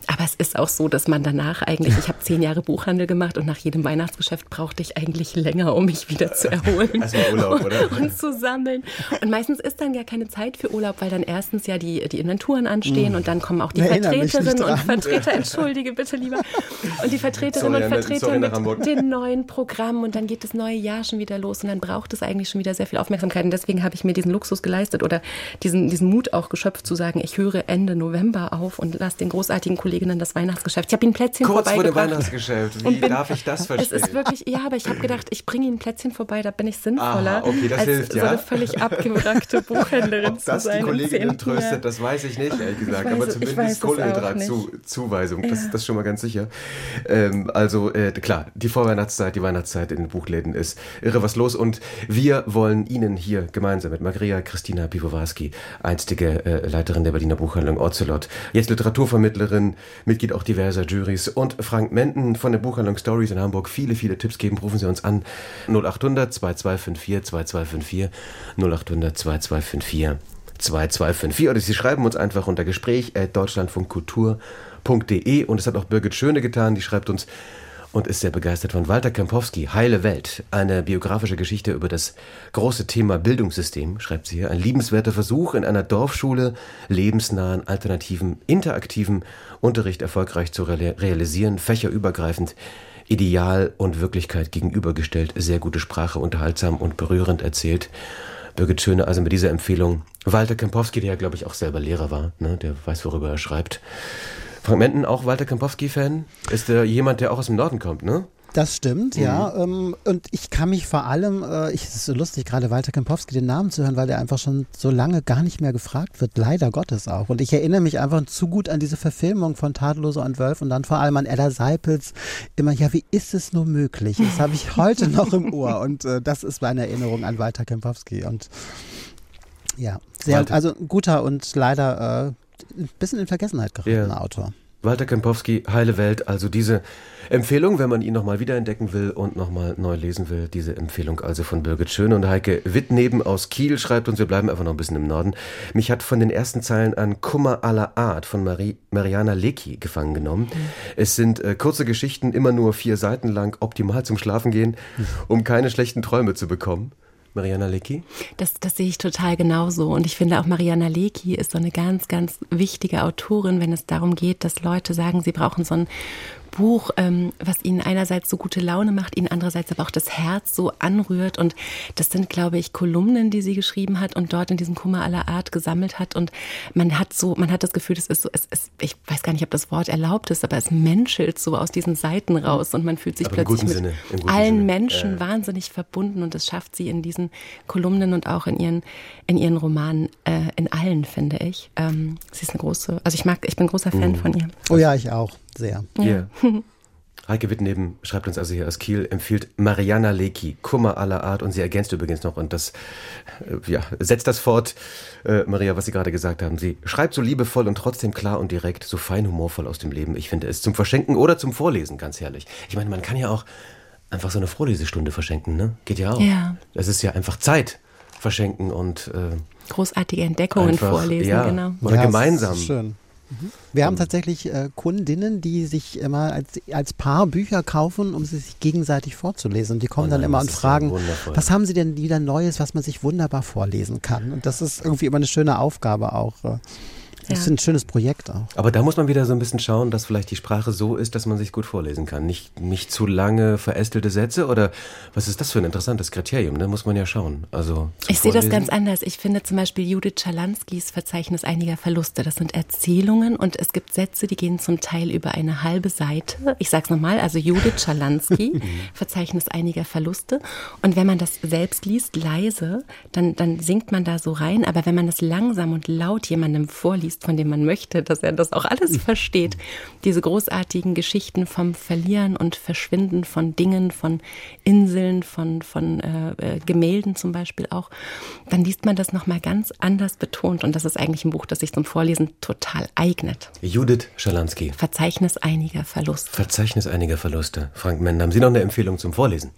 Aber es ist auch so, dass man danach eigentlich, ich habe zehn Jahre Buchhandel gemacht und nach jedem Weihnachtsgeschäft brauchte ich eigentlich länger, um mich wieder zu erholen. Also Urlaub, oder? Und zu sammeln. Und meistens ist dann ja keine Zeit für Urlaub, weil dann erstens ja die, die Inventuren anstehen und dann kommen auch die Vertreterinnen und Vertreter, entschuldige bitte lieber, und die Vertreterinnen und Vertreter mit den neuen Programmen und dann geht das neue Jahr schon wieder los und dann braucht es eigentlich schon wieder sehr viel Aufmerksamkeit. Und deswegen habe ich mir diesen Luxus geleistet oder diesen, diesen Mut auch geschöpft zu sagen, ich höre Ende November auf und lasse den großartigen Kolleginnen das Weihnachtsgeschäft. Ich habe ihnen Plätzchen Kurz vor dem Weihnachtsgeschäft. Wie bin, darf ich das verstehen? Es ist wirklich, ja, aber ich habe gedacht, ich bringe ihnen Plätzchen vorbei, da bin ich sinnvoller, Aha, okay, das als hilft, ja. so eine völlig abgewrackte Buchhändlerin Ob das zu sein. die Kollegin tröstet, das weiß ich nicht, ehrlich gesagt. Weiß, aber zumindest Kohlenhydratzuweisung, ja. das, das ist schon mal ganz sicher. Ähm, also äh, klar, die Vorweihnachtszeit, die Weihnachtszeit in den Buchläden ist irre was los und wir wollen Ihnen hier gemeinsam mit Maria Christina Piwowarski, einstige äh, Leiterin der Berliner Buchhandlung Ocelot, jetzt Literaturvermittlerin, Mitglied auch diverser Juries und Frank Menden von der Buchhandlung Stories in Hamburg viele, viele Tipps geben. Rufen Sie uns an 0800 2254 2254 0800 2254 2254 oder Sie schreiben uns einfach unter Gespräch at deutschlandfunkkultur.de und es hat auch Birgit Schöne getan, die schreibt uns und ist sehr begeistert von Walter Kempowski, Heile Welt, eine biografische Geschichte über das große Thema Bildungssystem, schreibt sie hier. Ein liebenswerter Versuch, in einer Dorfschule lebensnahen, alternativen, interaktiven Unterricht erfolgreich zu realisieren, fächerübergreifend, Ideal und Wirklichkeit gegenübergestellt, sehr gute Sprache, unterhaltsam und berührend erzählt. Birgit Schöne, also mit dieser Empfehlung. Walter Kempowski, der ja, glaube ich, auch selber Lehrer war, ne? der weiß, worüber er schreibt. Frank Menten auch Walter Kempowski-Fan? Ist der jemand, der auch aus dem Norden kommt, ne? Das stimmt, mhm. ja. Ähm, und ich kann mich vor allem, äh, ich, es ist so lustig, gerade Walter Kempowski den Namen zu hören, weil der einfach schon so lange gar nicht mehr gefragt wird, leider Gottes auch. Und ich erinnere mich einfach zu gut an diese Verfilmung von Tadelloser und Wölf und dann vor allem an Ella Seipels. Immer, ja, wie ist es nur möglich? Das habe ich heute noch im Ohr und äh, das ist meine Erinnerung an Walter Kempowski. Und ja, sehr, also guter und leider äh, ein bisschen in Vergessenheit geratener ja. Autor. Walter Kempowski, Heile Welt, also diese Empfehlung, wenn man ihn nochmal wiederentdecken will und nochmal neu lesen will, diese Empfehlung also von Birgit Schön und Heike Wittneben aus Kiel schreibt uns, wir bleiben einfach noch ein bisschen im Norden. Mich hat von den ersten Zeilen an Kummer aller Art von Marie, Mariana Lecki gefangen genommen. Mhm. Es sind äh, kurze Geschichten, immer nur vier Seiten lang, optimal zum Schlafen gehen, um keine schlechten Träume zu bekommen. Mariana Lecki? Das, das sehe ich total genauso. Und ich finde auch Mariana Lecki ist so eine ganz, ganz wichtige Autorin, wenn es darum geht, dass Leute sagen, sie brauchen so ein Buch, ähm, was ihnen einerseits so gute Laune macht, ihnen andererseits aber auch das Herz so anrührt. Und das sind, glaube ich, Kolumnen, die sie geschrieben hat und dort in diesem Kummer aller Art gesammelt hat. Und man hat so, man hat das Gefühl, das ist so, es ist, ich weiß gar nicht, ob das Wort erlaubt ist, aber es menschelt so aus diesen Seiten raus und man fühlt sich aber plötzlich mit Sinne, allen Sinne. Menschen ja. wahnsinnig verbunden und das schafft sie in diesen Kolumnen und auch in ihren, in ihren Romanen, äh, in allen, finde ich. Ähm, sie ist eine große, also ich mag, ich bin großer Fan mhm. von ihr. Oh ja, ich auch sehr. Ja. Heike Wittneben schreibt uns also hier aus Kiel, empfiehlt Mariana Lecki, Kummer aller Art und sie ergänzt übrigens noch und das äh, ja, setzt das fort, äh, Maria, was Sie gerade gesagt haben. Sie schreibt so liebevoll und trotzdem klar und direkt, so fein humorvoll aus dem Leben. Ich finde es zum Verschenken oder zum Vorlesen ganz herrlich. Ich meine, man kann ja auch einfach so eine Vorlesestunde verschenken, ne? Geht ja auch. Ja. Das ist ja einfach Zeit verschenken und äh, großartige Entdeckungen einfach, vorlesen, ja, genau. Oder ja, gemeinsam. schön. Wir haben tatsächlich äh, Kundinnen, die sich immer als, als Paar Bücher kaufen, um sie sich gegenseitig vorzulesen. Und die kommen oh nein, dann immer und fragen, was haben sie denn wieder Neues, was man sich wunderbar vorlesen kann? Und das ist irgendwie immer eine schöne Aufgabe auch. Das ist ein schönes Projekt auch. Aber da muss man wieder so ein bisschen schauen, dass vielleicht die Sprache so ist, dass man sich gut vorlesen kann. Nicht, nicht zu lange verästelte Sätze oder was ist das für ein interessantes Kriterium? Da muss man ja schauen. Also ich sehe das ganz anders. Ich finde zum Beispiel Judith Schalanskis Verzeichnis einiger Verluste. Das sind Erzählungen und es gibt Sätze, die gehen zum Teil über eine halbe Seite. Ich sage es nochmal, also Judith Schalansky, Verzeichnis einiger Verluste. Und wenn man das selbst liest, leise, dann, dann singt man da so rein. Aber wenn man das langsam und laut jemandem vorliest, liest, von dem man möchte, dass er das auch alles mhm. versteht. Diese großartigen Geschichten vom Verlieren und Verschwinden von Dingen, von Inseln, von, von äh, äh, Gemälden zum Beispiel auch, dann liest man das nochmal ganz anders betont. Und das ist eigentlich ein Buch, das sich zum Vorlesen total eignet. Judith Schalansky. Verzeichnis einiger Verluste. Verzeichnis einiger Verluste. Frank Mend, haben Sie noch eine Empfehlung zum Vorlesen?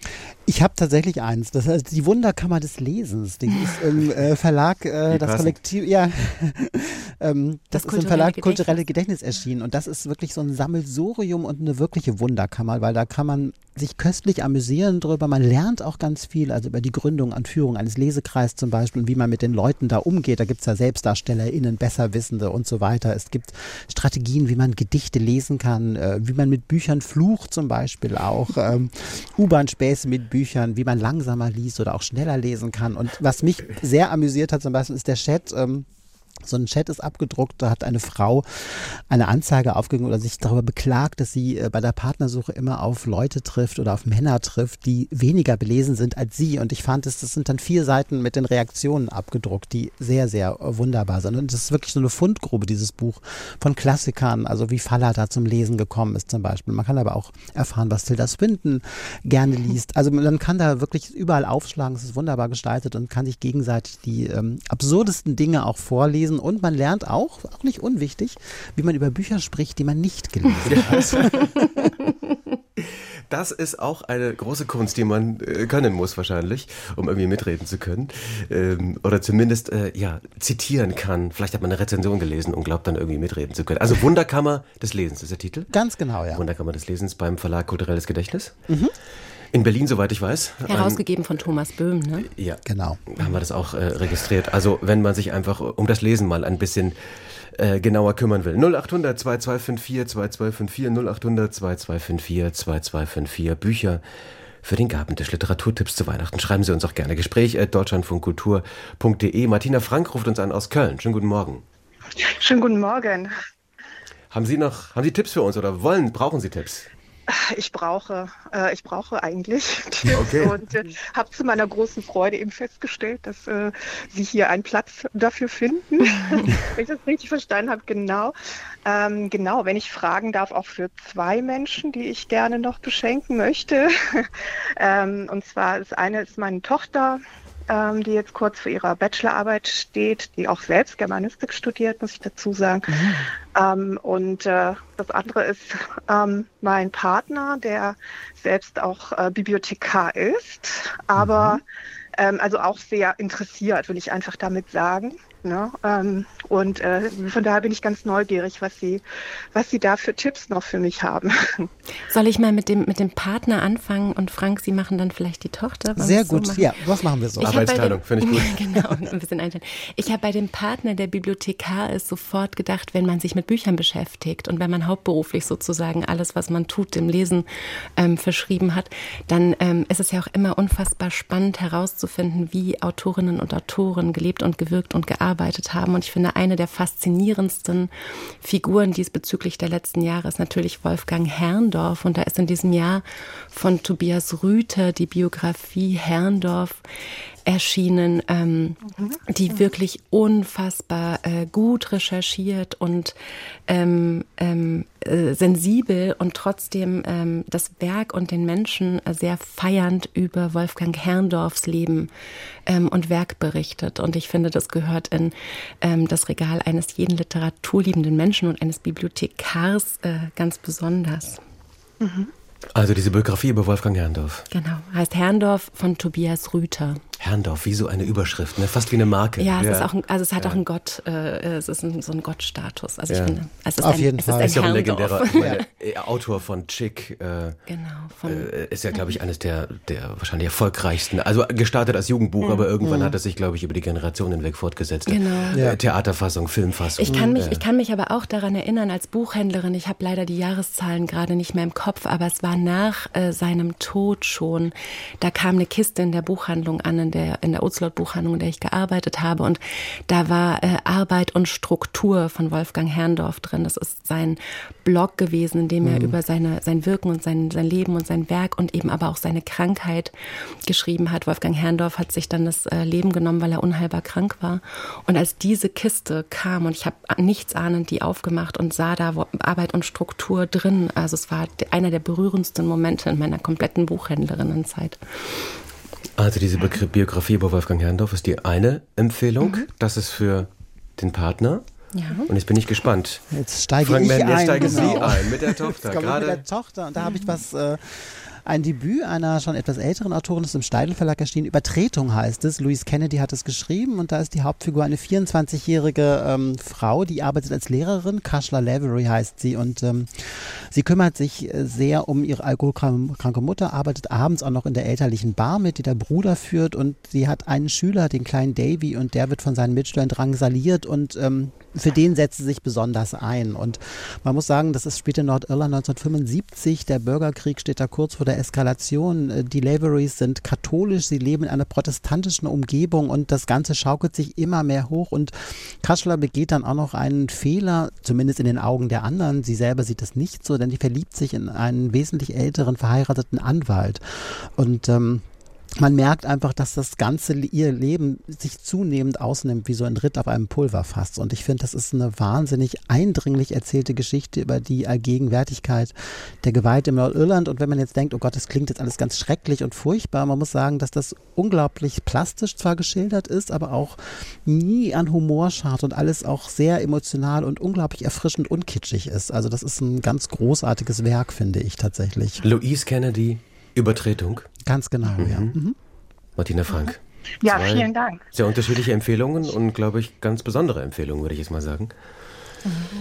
Ich habe tatsächlich eins. Das heißt die Wunderkammer des Lesens. Die ist im äh, Verlag, äh, das Kollektiv, ja, ähm, das, das ist im Verlag Gedächtnis. Kulturelle Gedächtnis erschienen. Und das ist wirklich so ein Sammelsurium und eine wirkliche Wunderkammer, weil da kann man sich köstlich amüsieren drüber. Man lernt auch ganz viel, also über die Gründung und Führung eines Lesekreises zum Beispiel und wie man mit den Leuten da umgeht. Da gibt es ja SelbstdarstellerInnen, Besserwissende und so weiter. Es gibt Strategien, wie man Gedichte lesen kann, äh, wie man mit Büchern flucht zum Beispiel auch, ähm, U-Bahn-Späße mit Büchern, wie man langsamer liest oder auch schneller lesen kann. Und was mich sehr amüsiert hat zum Beispiel ist der Chat, ähm, so ein Chat ist abgedruckt, da hat eine Frau eine Anzeige aufgegeben oder sich darüber beklagt, dass sie äh, bei der Partnersuche immer auf Leute trifft oder auf Männer trifft, die weniger belesen sind als sie. Und ich fand, das, das sind dann vier Seiten mit den Reaktionen abgedruckt, die sehr, sehr wunderbar sind. Und das ist wirklich so eine Fundgrube, dieses Buch von Klassikern, also wie Faller da zum Lesen gekommen ist zum Beispiel. Man kann aber auch erfahren, was Tilda Swinton gerne liest. Also man kann da wirklich überall aufschlagen, es ist wunderbar gestaltet und kann sich gegenseitig die ähm, absurdesten Dinge auch vorlesen lesen und man lernt auch, auch nicht unwichtig, wie man über Bücher spricht, die man nicht gelesen hat. Das ist auch eine große Kunst, die man äh, können muss wahrscheinlich, um irgendwie mitreden zu können. Ähm, oder zumindest äh, ja zitieren kann. Vielleicht hat man eine Rezension gelesen und glaubt dann irgendwie mitreden zu können. Also Wunderkammer des Lesens ist der Titel. Ganz genau, ja. Wunderkammer des Lesens beim Verlag Kulturelles Gedächtnis. Mhm. In Berlin, soweit ich weiß. Herausgegeben von Thomas Böhm, ne? Ja, genau. Haben wir das auch äh, registriert. Also wenn man sich einfach um das Lesen mal ein bisschen äh, genauer kümmern will. 0800 2254 2254 0800 2254 2254 Bücher für den Gabentisch. Literaturtipps zu Weihnachten. Schreiben Sie uns auch gerne. Gespräch at deutschlandfunkkultur.de. Martina Frank ruft uns an aus Köln. Schönen guten Morgen. Schönen guten Morgen. Haben Sie noch, haben Sie Tipps für uns oder wollen, brauchen Sie Tipps? Ich brauche, äh, ich brauche eigentlich Tipps okay. und äh, habe zu meiner großen Freude eben festgestellt, dass äh, Sie hier einen Platz dafür finden. wenn ich das richtig verstanden habe, genau. Ähm, genau, wenn ich fragen darf, auch für zwei Menschen, die ich gerne noch beschenken möchte. ähm, und zwar das eine ist meine Tochter, ähm, die jetzt kurz vor ihrer Bachelorarbeit steht, die auch selbst Germanistik studiert, muss ich dazu sagen. Mhm. Ähm, und äh, das andere ist ähm, mein Partner, der selbst auch äh, Bibliothekar ist, aber mhm. Ähm, also auch sehr interessiert, will ich einfach damit sagen. Ne? Ähm, und äh, von daher bin ich ganz neugierig, was Sie, was Sie da für Tipps noch für mich haben. Soll ich mal mit dem, mit dem Partner anfangen und Frank, Sie machen dann vielleicht die Tochter? Sehr gut, so ja, was machen wir so? Arbeitsteilung, finde ich gut. genau, ein bisschen einteilen. Ich habe bei dem Partner, der Bibliothekar ist, sofort gedacht, wenn man sich mit Büchern beschäftigt und wenn man hauptberuflich sozusagen alles, was man tut, dem Lesen ähm, verschrieben hat, dann ähm, ist es ja auch immer unfassbar spannend herauszufinden, wie Autorinnen und Autoren gelebt und gewirkt und gearbeitet gearbeitet haben. Und ich finde, eine der faszinierendsten Figuren diesbezüglich der letzten Jahre ist natürlich Wolfgang Herrndorf. Und da ist in diesem Jahr von Tobias Rüther die Biografie Herrndorf erschienen, ähm, mhm. die wirklich unfassbar äh, gut recherchiert und ähm, ähm, äh, sensibel und trotzdem ähm, das Werk und den Menschen sehr feiernd über Wolfgang Herrndorfs Leben ähm, und Werk berichtet. Und ich finde, das gehört in ähm, das Regal eines jeden literaturliebenden Menschen und eines Bibliothekars äh, ganz besonders. Mhm. Also diese Biografie über Wolfgang Herrndorf. Genau, heißt Herrndorf von Tobias Rüther. Herrndorf, wie so eine Überschrift, ne? fast wie eine Marke. Ja, es, ja. Ist auch ein, also es hat ja. auch einen Gott, äh, es ist ein, so ein Gottstatus. Also ja. ich finde, es ist Auf ein, jeden Fall. Ist, ist ja ein legendärer äh, Autor von Chick. Äh, genau. Von, äh, ist ja, glaube ich, eines der, der wahrscheinlich erfolgreichsten. Also gestartet als Jugendbuch, mhm. aber irgendwann mhm. hat es sich, glaube ich, über die Generationen hinweg fortgesetzt. Genau. Äh, Theaterfassung, Filmfassung. Ich kann, mich, ich kann mich aber auch daran erinnern, als Buchhändlerin, ich habe leider die Jahreszahlen gerade nicht mehr im Kopf, aber es war nach äh, seinem Tod schon. Da kam eine Kiste in der Buchhandlung an, in der, in der Ozlot Buchhandlung, in der ich gearbeitet habe. Und da war äh, Arbeit und Struktur von Wolfgang Herrndorf drin. Das ist sein Blog gewesen, in dem er mhm. über seine, sein Wirken und sein, sein Leben und sein Werk und eben aber auch seine Krankheit geschrieben hat. Wolfgang Herrndorf hat sich dann das äh, Leben genommen, weil er unheilbar krank war. Und als diese Kiste kam und ich habe nichts ahnend die aufgemacht und sah da Arbeit und Struktur drin. Also es war einer der berührendsten Momente in meiner kompletten Buchhändlerinnenzeit. Also diese Biografie über Wolfgang Herrndorf ist die eine Empfehlung. Mhm. Das ist für den Partner. Ja. Und jetzt bin ich gespannt. Jetzt steige Frank ich Mann, jetzt steigen genau. Sie ein mit der Tochter. Jetzt Gerade mit der Tochter und da habe ich was äh, ein Debüt einer schon etwas älteren Autorin, ist im Steidel Verlag erschienen. Übertretung heißt es. Louise Kennedy hat es geschrieben und da ist die Hauptfigur eine 24-jährige ähm, Frau, die arbeitet als Lehrerin. Kashla Lavery heißt sie und ähm, sie kümmert sich äh, sehr um ihre alkoholkranke Mutter, arbeitet abends auch noch in der elterlichen Bar mit, die der Bruder führt und sie hat einen Schüler, den kleinen Davy und der wird von seinen Mitschülern drangsaliert und ähm, für den setzt sie sich besonders ein. Und man muss sagen, das ist spielt in Nordirland 1975. Der Bürgerkrieg steht da kurz vor der Eskalation. Äh, die Laborys sind katholisch, sie leben in einer protestantischen Umgebung und das Ganze schaukelt sich immer mehr hoch. Und Kaschler begeht dann auch noch einen Fehler, zumindest in den Augen der anderen. Sie selber sieht es nicht so, denn die verliebt sich in einen wesentlich älteren verheirateten Anwalt. Und ähm, man merkt einfach, dass das ganze ihr Leben sich zunehmend ausnimmt, wie so ein Ritt auf einem Pulverfass. Und ich finde, das ist eine wahnsinnig eindringlich erzählte Geschichte über die Allgegenwärtigkeit der Gewalt im Nordirland. Und wenn man jetzt denkt, oh Gott, das klingt jetzt alles ganz schrecklich und furchtbar, man muss sagen, dass das unglaublich plastisch zwar geschildert ist, aber auch nie an Humor schart und alles auch sehr emotional und unglaublich erfrischend und kitschig ist. Also das ist ein ganz großartiges Werk, finde ich tatsächlich. Louise Kennedy, Übertretung. Ganz genau, mhm. ja. Mhm. Martina Frank. Ja, Zwei vielen Dank. Sehr unterschiedliche Empfehlungen und, glaube ich, ganz besondere Empfehlungen, würde ich jetzt mal sagen.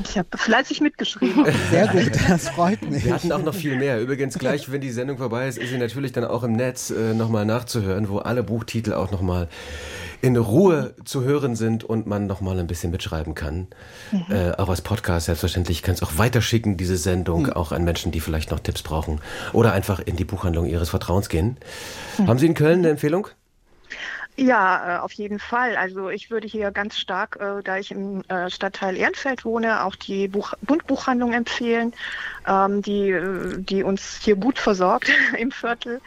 Ich habe fleißig mitgeschrieben. Sehr gut, das freut mich. Wir hatten auch noch viel mehr. Übrigens, gleich, wenn die Sendung vorbei ist, ist sie natürlich dann auch im Netz äh, nochmal nachzuhören, wo alle Buchtitel auch nochmal in Ruhe zu hören sind und man nochmal ein bisschen mitschreiben kann. Mhm. Äh, auch als Podcast selbstverständlich. Ich kann es auch weiterschicken, diese Sendung, mhm. auch an Menschen, die vielleicht noch Tipps brauchen. Oder einfach in die Buchhandlung Ihres Vertrauens gehen. Mhm. Haben Sie in Köln eine Empfehlung? Ja, äh, auf jeden Fall. Also ich würde hier ganz stark, äh, da ich im äh, Stadtteil Ehrenfeld wohne, auch die Buch Bundbuchhandlung empfehlen, ähm, die, äh, die uns hier gut versorgt im Viertel,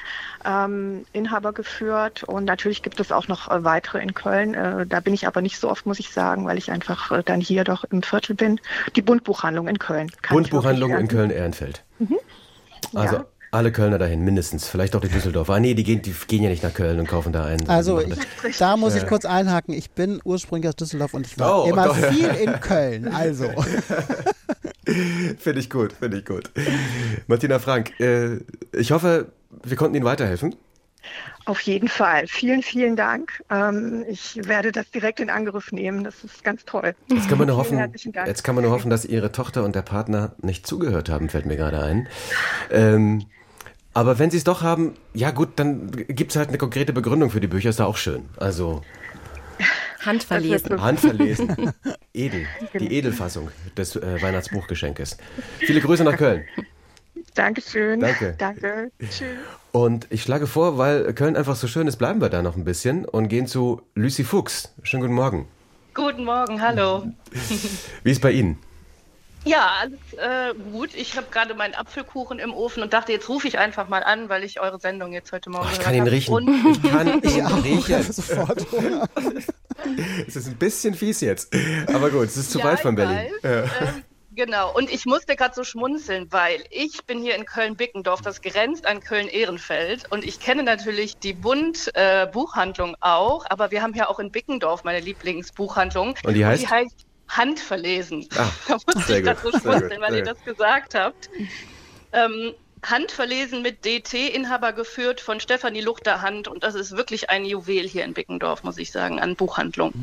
ähm, Inhaber geführt. Und natürlich gibt es auch noch äh, weitere in Köln. Äh, da bin ich aber nicht so oft, muss ich sagen, weil ich einfach dann hier doch im Viertel bin. Die Bundbuchhandlung in Köln. Bundbuchhandlung in Köln-Ehrenfeld. Mhm. Also ja. Alle Kölner dahin, mindestens. Vielleicht auch die Düsseldorfer. Ah, nee, die gehen, die gehen ja nicht nach Köln und kaufen da ein. Also, ich, da muss ich kurz einhaken. Ich bin ursprünglich aus Düsseldorf und ich war oh, immer doch. viel in Köln. Also. finde ich gut, finde ich gut. Martina Frank, äh, ich hoffe, wir konnten Ihnen weiterhelfen. Auf jeden Fall. Vielen, vielen Dank. Ähm, ich werde das direkt in Angriff nehmen. Das ist ganz toll. Jetzt kann man nur hoffen, jetzt kann man nur hoffen, dass Ihre Tochter und der Partner nicht zugehört haben, fällt mir gerade ein. Ähm, aber wenn sie es doch haben, ja gut, dann gibt es halt eine konkrete Begründung für die Bücher, ist da auch schön. Also. Handverlesen. Handverlesen. Edel. Die genau. Edelfassung des äh, Weihnachtsbuchgeschenkes. Viele Grüße nach Köln. Dankeschön. Danke. Danke. Tschüss. Und ich schlage vor, weil Köln einfach so schön ist, bleiben wir da noch ein bisschen und gehen zu Lucy Fuchs. Schönen guten Morgen. Guten Morgen, hallo. Wie ist bei Ihnen? Ja, alles äh, gut. Ich habe gerade meinen Apfelkuchen im Ofen und dachte, jetzt rufe ich einfach mal an, weil ich eure Sendung jetzt heute Morgen oh, Ich kann ihn riechen. Und ich kann ihn riechen. Sofort. es ist ein bisschen fies jetzt. Aber gut, es ist zu ja, weit von Berlin. Ja. Ähm, genau. Und ich musste gerade so schmunzeln, weil ich bin hier in Köln-Bickendorf, das grenzt an Köln-Ehrenfeld. Und ich kenne natürlich die Bund-Buchhandlung äh, auch, aber wir haben ja auch in Bickendorf meine Lieblingsbuchhandlung. Und die heißt? Und die heißt handverlesen. Ah, da musste ich gerade so schmunzeln, weil ihr das gesagt habt. Ähm, handverlesen mit DT, Inhaber geführt von Stefanie Luchterhand. Und das ist wirklich ein Juwel hier in Bickendorf, muss ich sagen, an Buchhandlung.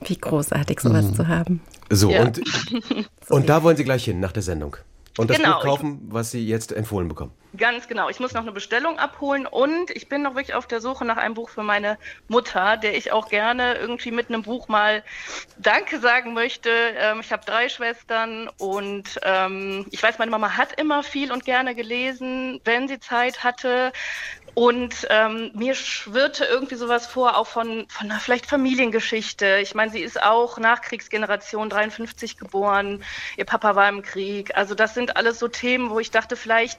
Wie großartig, sowas mhm. zu haben. So, ja. und, und da wollen Sie gleich hin, nach der Sendung. Und das genau, Buch kaufen, was Sie jetzt empfohlen bekommen. Ganz genau. Ich muss noch eine Bestellung abholen und ich bin noch wirklich auf der Suche nach einem Buch für meine Mutter, der ich auch gerne irgendwie mit einem Buch mal Danke sagen möchte. Ähm, ich habe drei Schwestern und ähm, ich weiß, meine Mama hat immer viel und gerne gelesen, wenn sie Zeit hatte. Und ähm, mir schwirrte irgendwie sowas vor, auch von, von einer vielleicht Familiengeschichte. Ich meine, sie ist auch Nachkriegsgeneration 53 geboren. Ihr Papa war im Krieg. Also das sind alles so Themen, wo ich dachte, vielleicht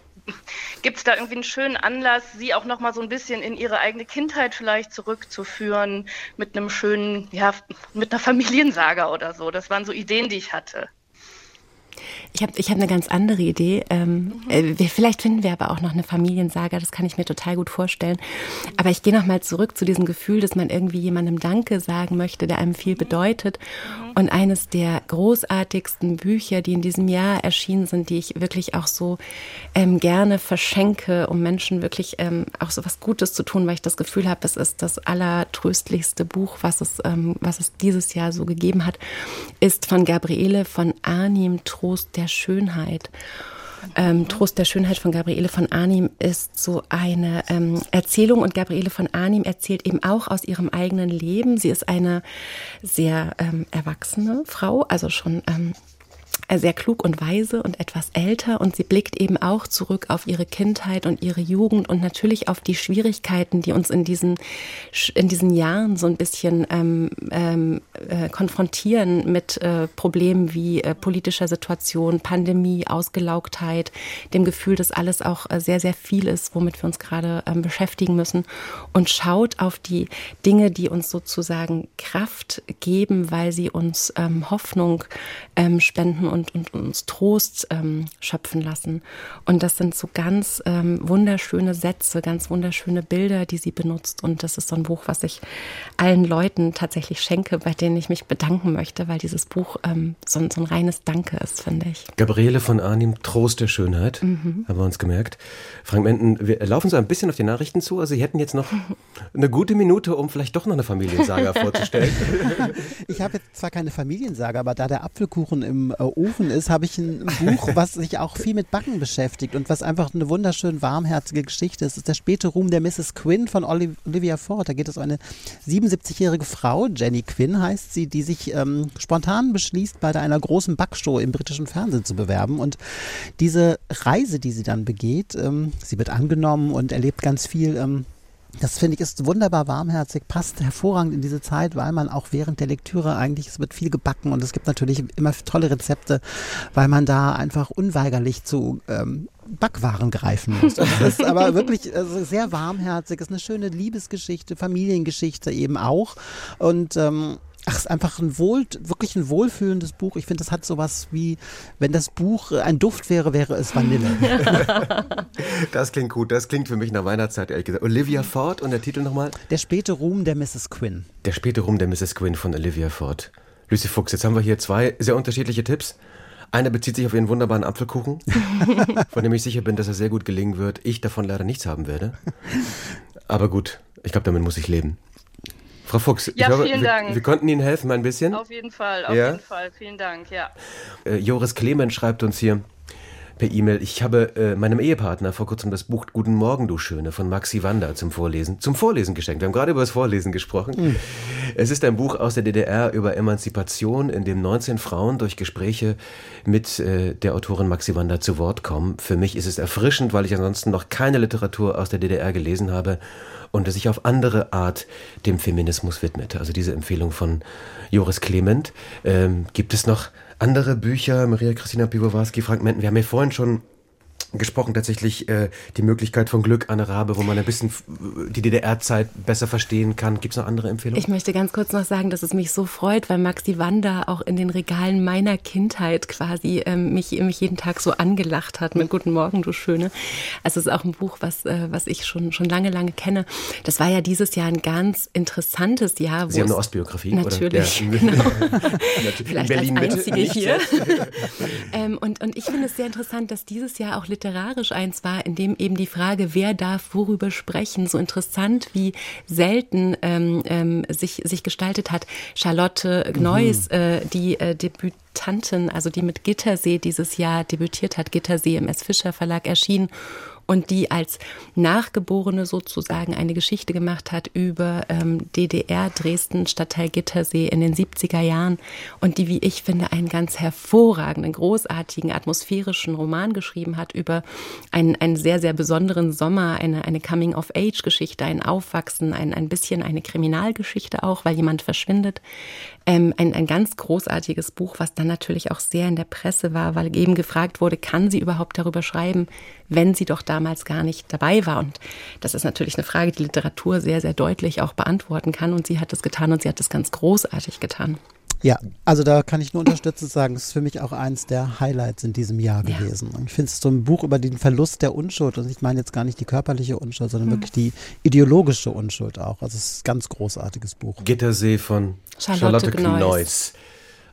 gibt es da irgendwie einen schönen Anlass, sie auch noch mal so ein bisschen in ihre eigene Kindheit vielleicht zurückzuführen mit einem schönen, ja, mit einer Familiensaga oder so. Das waren so Ideen, die ich hatte. Ich habe ich hab eine ganz andere Idee. Ähm, mhm. äh, vielleicht finden wir aber auch noch eine Familiensaga, das kann ich mir total gut vorstellen. Aber ich gehe nochmal zurück zu diesem Gefühl, dass man irgendwie jemandem Danke sagen möchte, der einem viel bedeutet. Mhm. Und eines der großartigsten Bücher, die in diesem Jahr erschienen sind, die ich wirklich auch so ähm, gerne verschenke, um Menschen wirklich ähm, auch so was Gutes zu tun, weil ich das Gefühl habe, es ist das allertröstlichste Buch, was es, ähm, was es dieses Jahr so gegeben hat, ist von Gabriele von Arnim Trost der Schönheit. Ähm, Trost der Schönheit von Gabriele von Arnim ist so eine ähm, Erzählung und Gabriele von Arnim erzählt eben auch aus ihrem eigenen Leben. Sie ist eine sehr ähm, erwachsene Frau, also schon ähm, äh, sehr klug und weise und etwas älter. Und sie blickt eben auch zurück auf ihre Kindheit und ihre Jugend und natürlich auf die Schwierigkeiten, die uns in diesen, in diesen Jahren so ein bisschen ähm, ähm, äh, konfrontieren mit äh, Problemen wie äh, politischer Situation, Pandemie, Ausgelaugtheit, dem Gefühl, dass alles auch äh, sehr, sehr viel ist, womit wir uns gerade ähm, beschäftigen müssen. Und schaut auf die Dinge, die uns sozusagen Kraft geben, weil sie uns ähm, Hoffnung ähm, spenden und, und uns Trost ähm, schöpfen lassen. Und das sind so ganz ähm, wunderschöne Sätze, ganz wunderschöne Bilder, die sie benutzt. Und das ist so ein Buch, was ich allen Leuten tatsächlich schenke, bei denen ich mich bedanken möchte, weil dieses Buch ähm, so, so, ein reines Danke ist, finde ich. Gabriele von Arnim, Trost der Schönheit, mhm. haben wir uns gemerkt. Frank Menten, wir laufen so ein bisschen auf die Nachrichten zu. Also Sie hätten jetzt noch eine gute Minute, um vielleicht doch noch eine Familiensaga vorzustellen. Ich habe jetzt zwar keine Familiensaga, aber da der Apfelkuchen im äh, Ofen ist, habe ich ein Buch, was sich auch viel mit Backen beschäftigt und was einfach eine wunderschön warmherzige Geschichte ist. Es ist der späte Ruhm der Mrs. Quinn von Olivia Ford. Da geht es um eine 77-jährige Frau, Jenny Quinn heißt sie, die sich ähm, spontan beschließt, bei einer großen Backshow im britischen Fernsehen zu bewerben. Und diese Reise, die sie dann begeht, ähm, sie wird angenommen und erlebt ganz viel. Ähm, Das finde ich ist wunderbar warmherzig, passt hervorragend in diese Zeit, weil man auch während der Lektüre eigentlich, es wird viel gebacken und es gibt natürlich immer tolle Rezepte, weil man da einfach unweigerlich zu ähm, Backwaren greifen muss. Das ist aber wirklich also sehr warmherzig, ist eine schöne Liebesgeschichte, Familiengeschichte eben auch und ähm, Ach, es ist einfach ein wohl, wirklich ein wohlfühlendes Buch. Ich finde, das hat sowas wie, wenn das Buch ein Duft wäre, wäre es Vanille. das klingt gut. Das klingt für mich nach Weihnachtszeit, ehrlich gesagt. Olivia Ford und der Titel nochmal? Der späte Ruhm der Mrs. Quinn. Der späte Ruhm der Mrs. Quinn von Olivia Ford. Lucy Fuchs, jetzt haben wir hier zwei sehr unterschiedliche Tipps. Einer bezieht sich auf ihren wunderbaren Apfelkuchen, von dem ich sicher bin, dass er sehr gut gelingen wird. Ich davon leider nichts haben werde. Aber gut, ich glaube, damit muss ich leben. Frau Fuchs, ja, glaube, vielen wir, Dank. wir konnten Ihnen helfen ein bisschen. Auf jeden Fall, auf Ja? jeden Fall. Vielen Dank, ja. Äh, Joris Clement schreibt uns hier per E-Mail, ich habe äh, meinem Ehepartner vor kurzem das Buch Guten Morgen, du Schöne von Maxi Wander zum Vorlesen, zum Vorlesen geschenkt. Wir haben gerade über das Vorlesen gesprochen. Es ist ein Buch aus der DDR über Emanzipation, in dem 19 Frauen durch Gespräche mit äh, der Autorin Maxi Wander zu Wort kommen. Für mich ist es erfrischend, weil ich ansonsten noch keine Literatur aus der DDR gelesen habe und sich auf andere Art dem Feminismus widmet. Also diese Empfehlung von Joris Clement. Ähm, gibt es noch andere Bücher? Maria Christina Piwowarski, Frank Menten. Wir haben ja vorhin schon gesprochen, tatsächlich äh, die Möglichkeit von Glück, Anne Rabe, wo man ein bisschen die DDR-Zeit besser verstehen kann. Gibt es noch andere Empfehlungen? Ich möchte ganz kurz noch sagen, dass es mich so freut, weil Maxi Wanda auch in den Regalen meiner Kindheit quasi ähm, mich, mich jeden Tag so angelacht hat mit Guten Morgen, du Schöne. Also es ist auch ein Buch, was, äh, was ich schon, schon lange, lange kenne. Das war ja dieses Jahr ein ganz interessantes Jahr. Wo Sie haben eine Ostbiografie? Natürlich, oder? genau. Natürlich. Vielleicht in Berlin als einzige hier. ähm, und, und ich finde es sehr interessant, dass dieses Jahr auch literarisch eins war, in dem eben die Frage, wer darf worüber sprechen, so interessant wie selten ähm, ähm, sich, sich gestaltet hat. Charlotte Gneuss, äh, die äh, Debütantin, also die mit Gittersee dieses Jahr debütiert hat, Gittersee im S. Fischer Verlag erschien und die als Nachgeborene sozusagen eine Geschichte gemacht hat über ähm, DDR, Dresden, Stadtteil Gittersee in den 70er Jahren und die, wie ich finde, einen ganz hervorragenden, großartigen, atmosphärischen Roman geschrieben hat über einen, einen sehr, sehr besonderen Sommer, eine, eine Coming-of-Age-Geschichte, ein Aufwachsen, ein, ein bisschen eine Kriminalgeschichte auch, weil jemand verschwindet. Ähm, ein, ein ganz großartiges Buch, was dann natürlich auch sehr in der Presse war, weil eben gefragt wurde, kann sie überhaupt darüber schreiben, wenn sie doch damals gar nicht dabei war. Und das ist natürlich eine Frage, die Literatur sehr, sehr deutlich auch beantworten kann. Und sie hat es getan und sie hat es ganz großartig getan. Ja, also da kann ich nur unterstützend sagen, es ist für mich auch eins der Highlights in diesem Jahr Ja. gewesen. Und ich finde es so ein Buch über den Verlust der Unschuld. Und ich meine jetzt gar nicht die körperliche Unschuld, sondern wirklich die ideologische Unschuld auch. Also es ist ein ganz großartiges Buch. Gittersee von Charlotte Charlotte. Gneuss.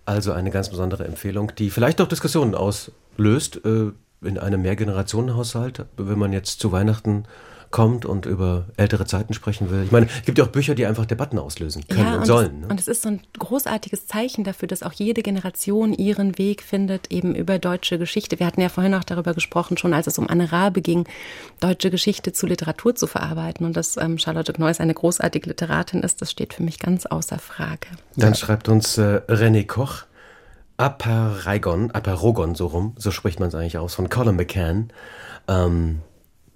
Also eine ganz besondere Empfehlung, die vielleicht auch Diskussionen auslöst äh, in einem Mehrgenerationenhaushalt, wenn man jetzt zu Weihnachten kommt und über ältere Zeiten sprechen will. Ich meine, es gibt ja auch Bücher, die einfach Debatten auslösen können und, und sollen. Es, ne? und es ist so ein großartiges Zeichen dafür, dass auch jede Generation ihren Weg findet, eben über deutsche Geschichte. Wir hatten ja vorhin auch darüber gesprochen, schon als es um Anne Rabe ging, deutsche Geschichte zu Literatur zu verarbeiten. Und dass ähm, Charlotte Gneuss eine großartige Literatin ist, das steht für mich ganz außer Frage. Dann schreibt uns äh, René Koch, Aparaigon, Aparogon, so rum, so spricht man es eigentlich aus, von Colin McCann. Ähm,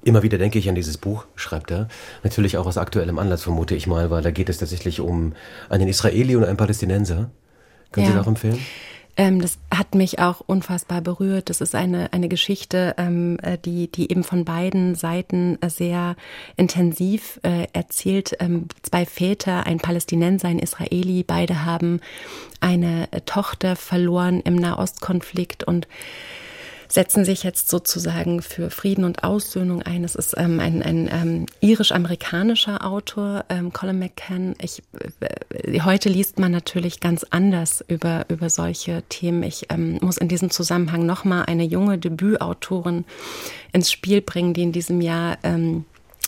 immer wieder denke ich an dieses Buch, schreibt er. Natürlich auch aus aktuellem Anlass, vermute ich mal, weil da geht es tatsächlich um einen Israeli und einen Palästinenser. Können Sie Ja. das auch empfehlen? Ähm, das hat mich auch unfassbar berührt. Das ist eine, eine Geschichte, ähm, äh, die, die eben von beiden Seiten äh, sehr intensiv äh, erzählt. Ähm, zwei Väter, ein Palästinenser, ein Israeli, beide haben eine äh, Tochter verloren im Nahostkonflikt und setzen sich jetzt sozusagen für Frieden und Aussöhnung ein. Es ist ähm, ein, ein ähm, irisch-amerikanischer Autor, ähm, Colin McCann. Ich, äh, heute liest man natürlich ganz anders über, über solche Themen. Ich ähm, muss in diesem Zusammenhang nochmal eine junge Debütautorin ins Spiel bringen, die in diesem Jahr ähm,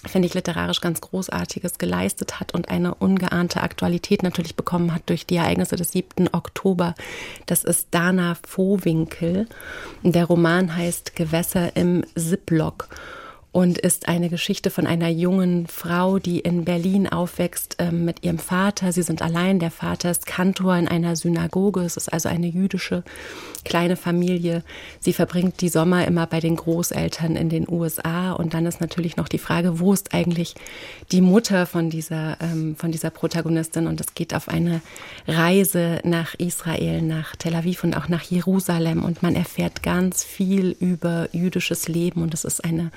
finde ich, literarisch ganz Großartiges geleistet hat und eine ungeahnte Aktualität natürlich bekommen hat durch die Ereignisse des 7. Oktober. Das ist Dana Vohwinkel. Der Roman heißt Gewässer im Ziplock. Und ist eine Geschichte von einer jungen Frau, die in Berlin aufwächst äh, mit ihrem Vater. Sie sind allein. Der Vater ist Kantor in einer Synagoge. Es ist also eine jüdische kleine Familie. Sie verbringt die Sommer immer bei den Großeltern in den USA. Und dann ist natürlich noch die Frage, wo ist eigentlich die Mutter von dieser, ähm, von dieser Protagonistin? Und es geht auf eine Reise nach Israel, nach Tel Aviv und auch nach Jerusalem. Und man erfährt ganz viel über jüdisches Leben. Und es ist eine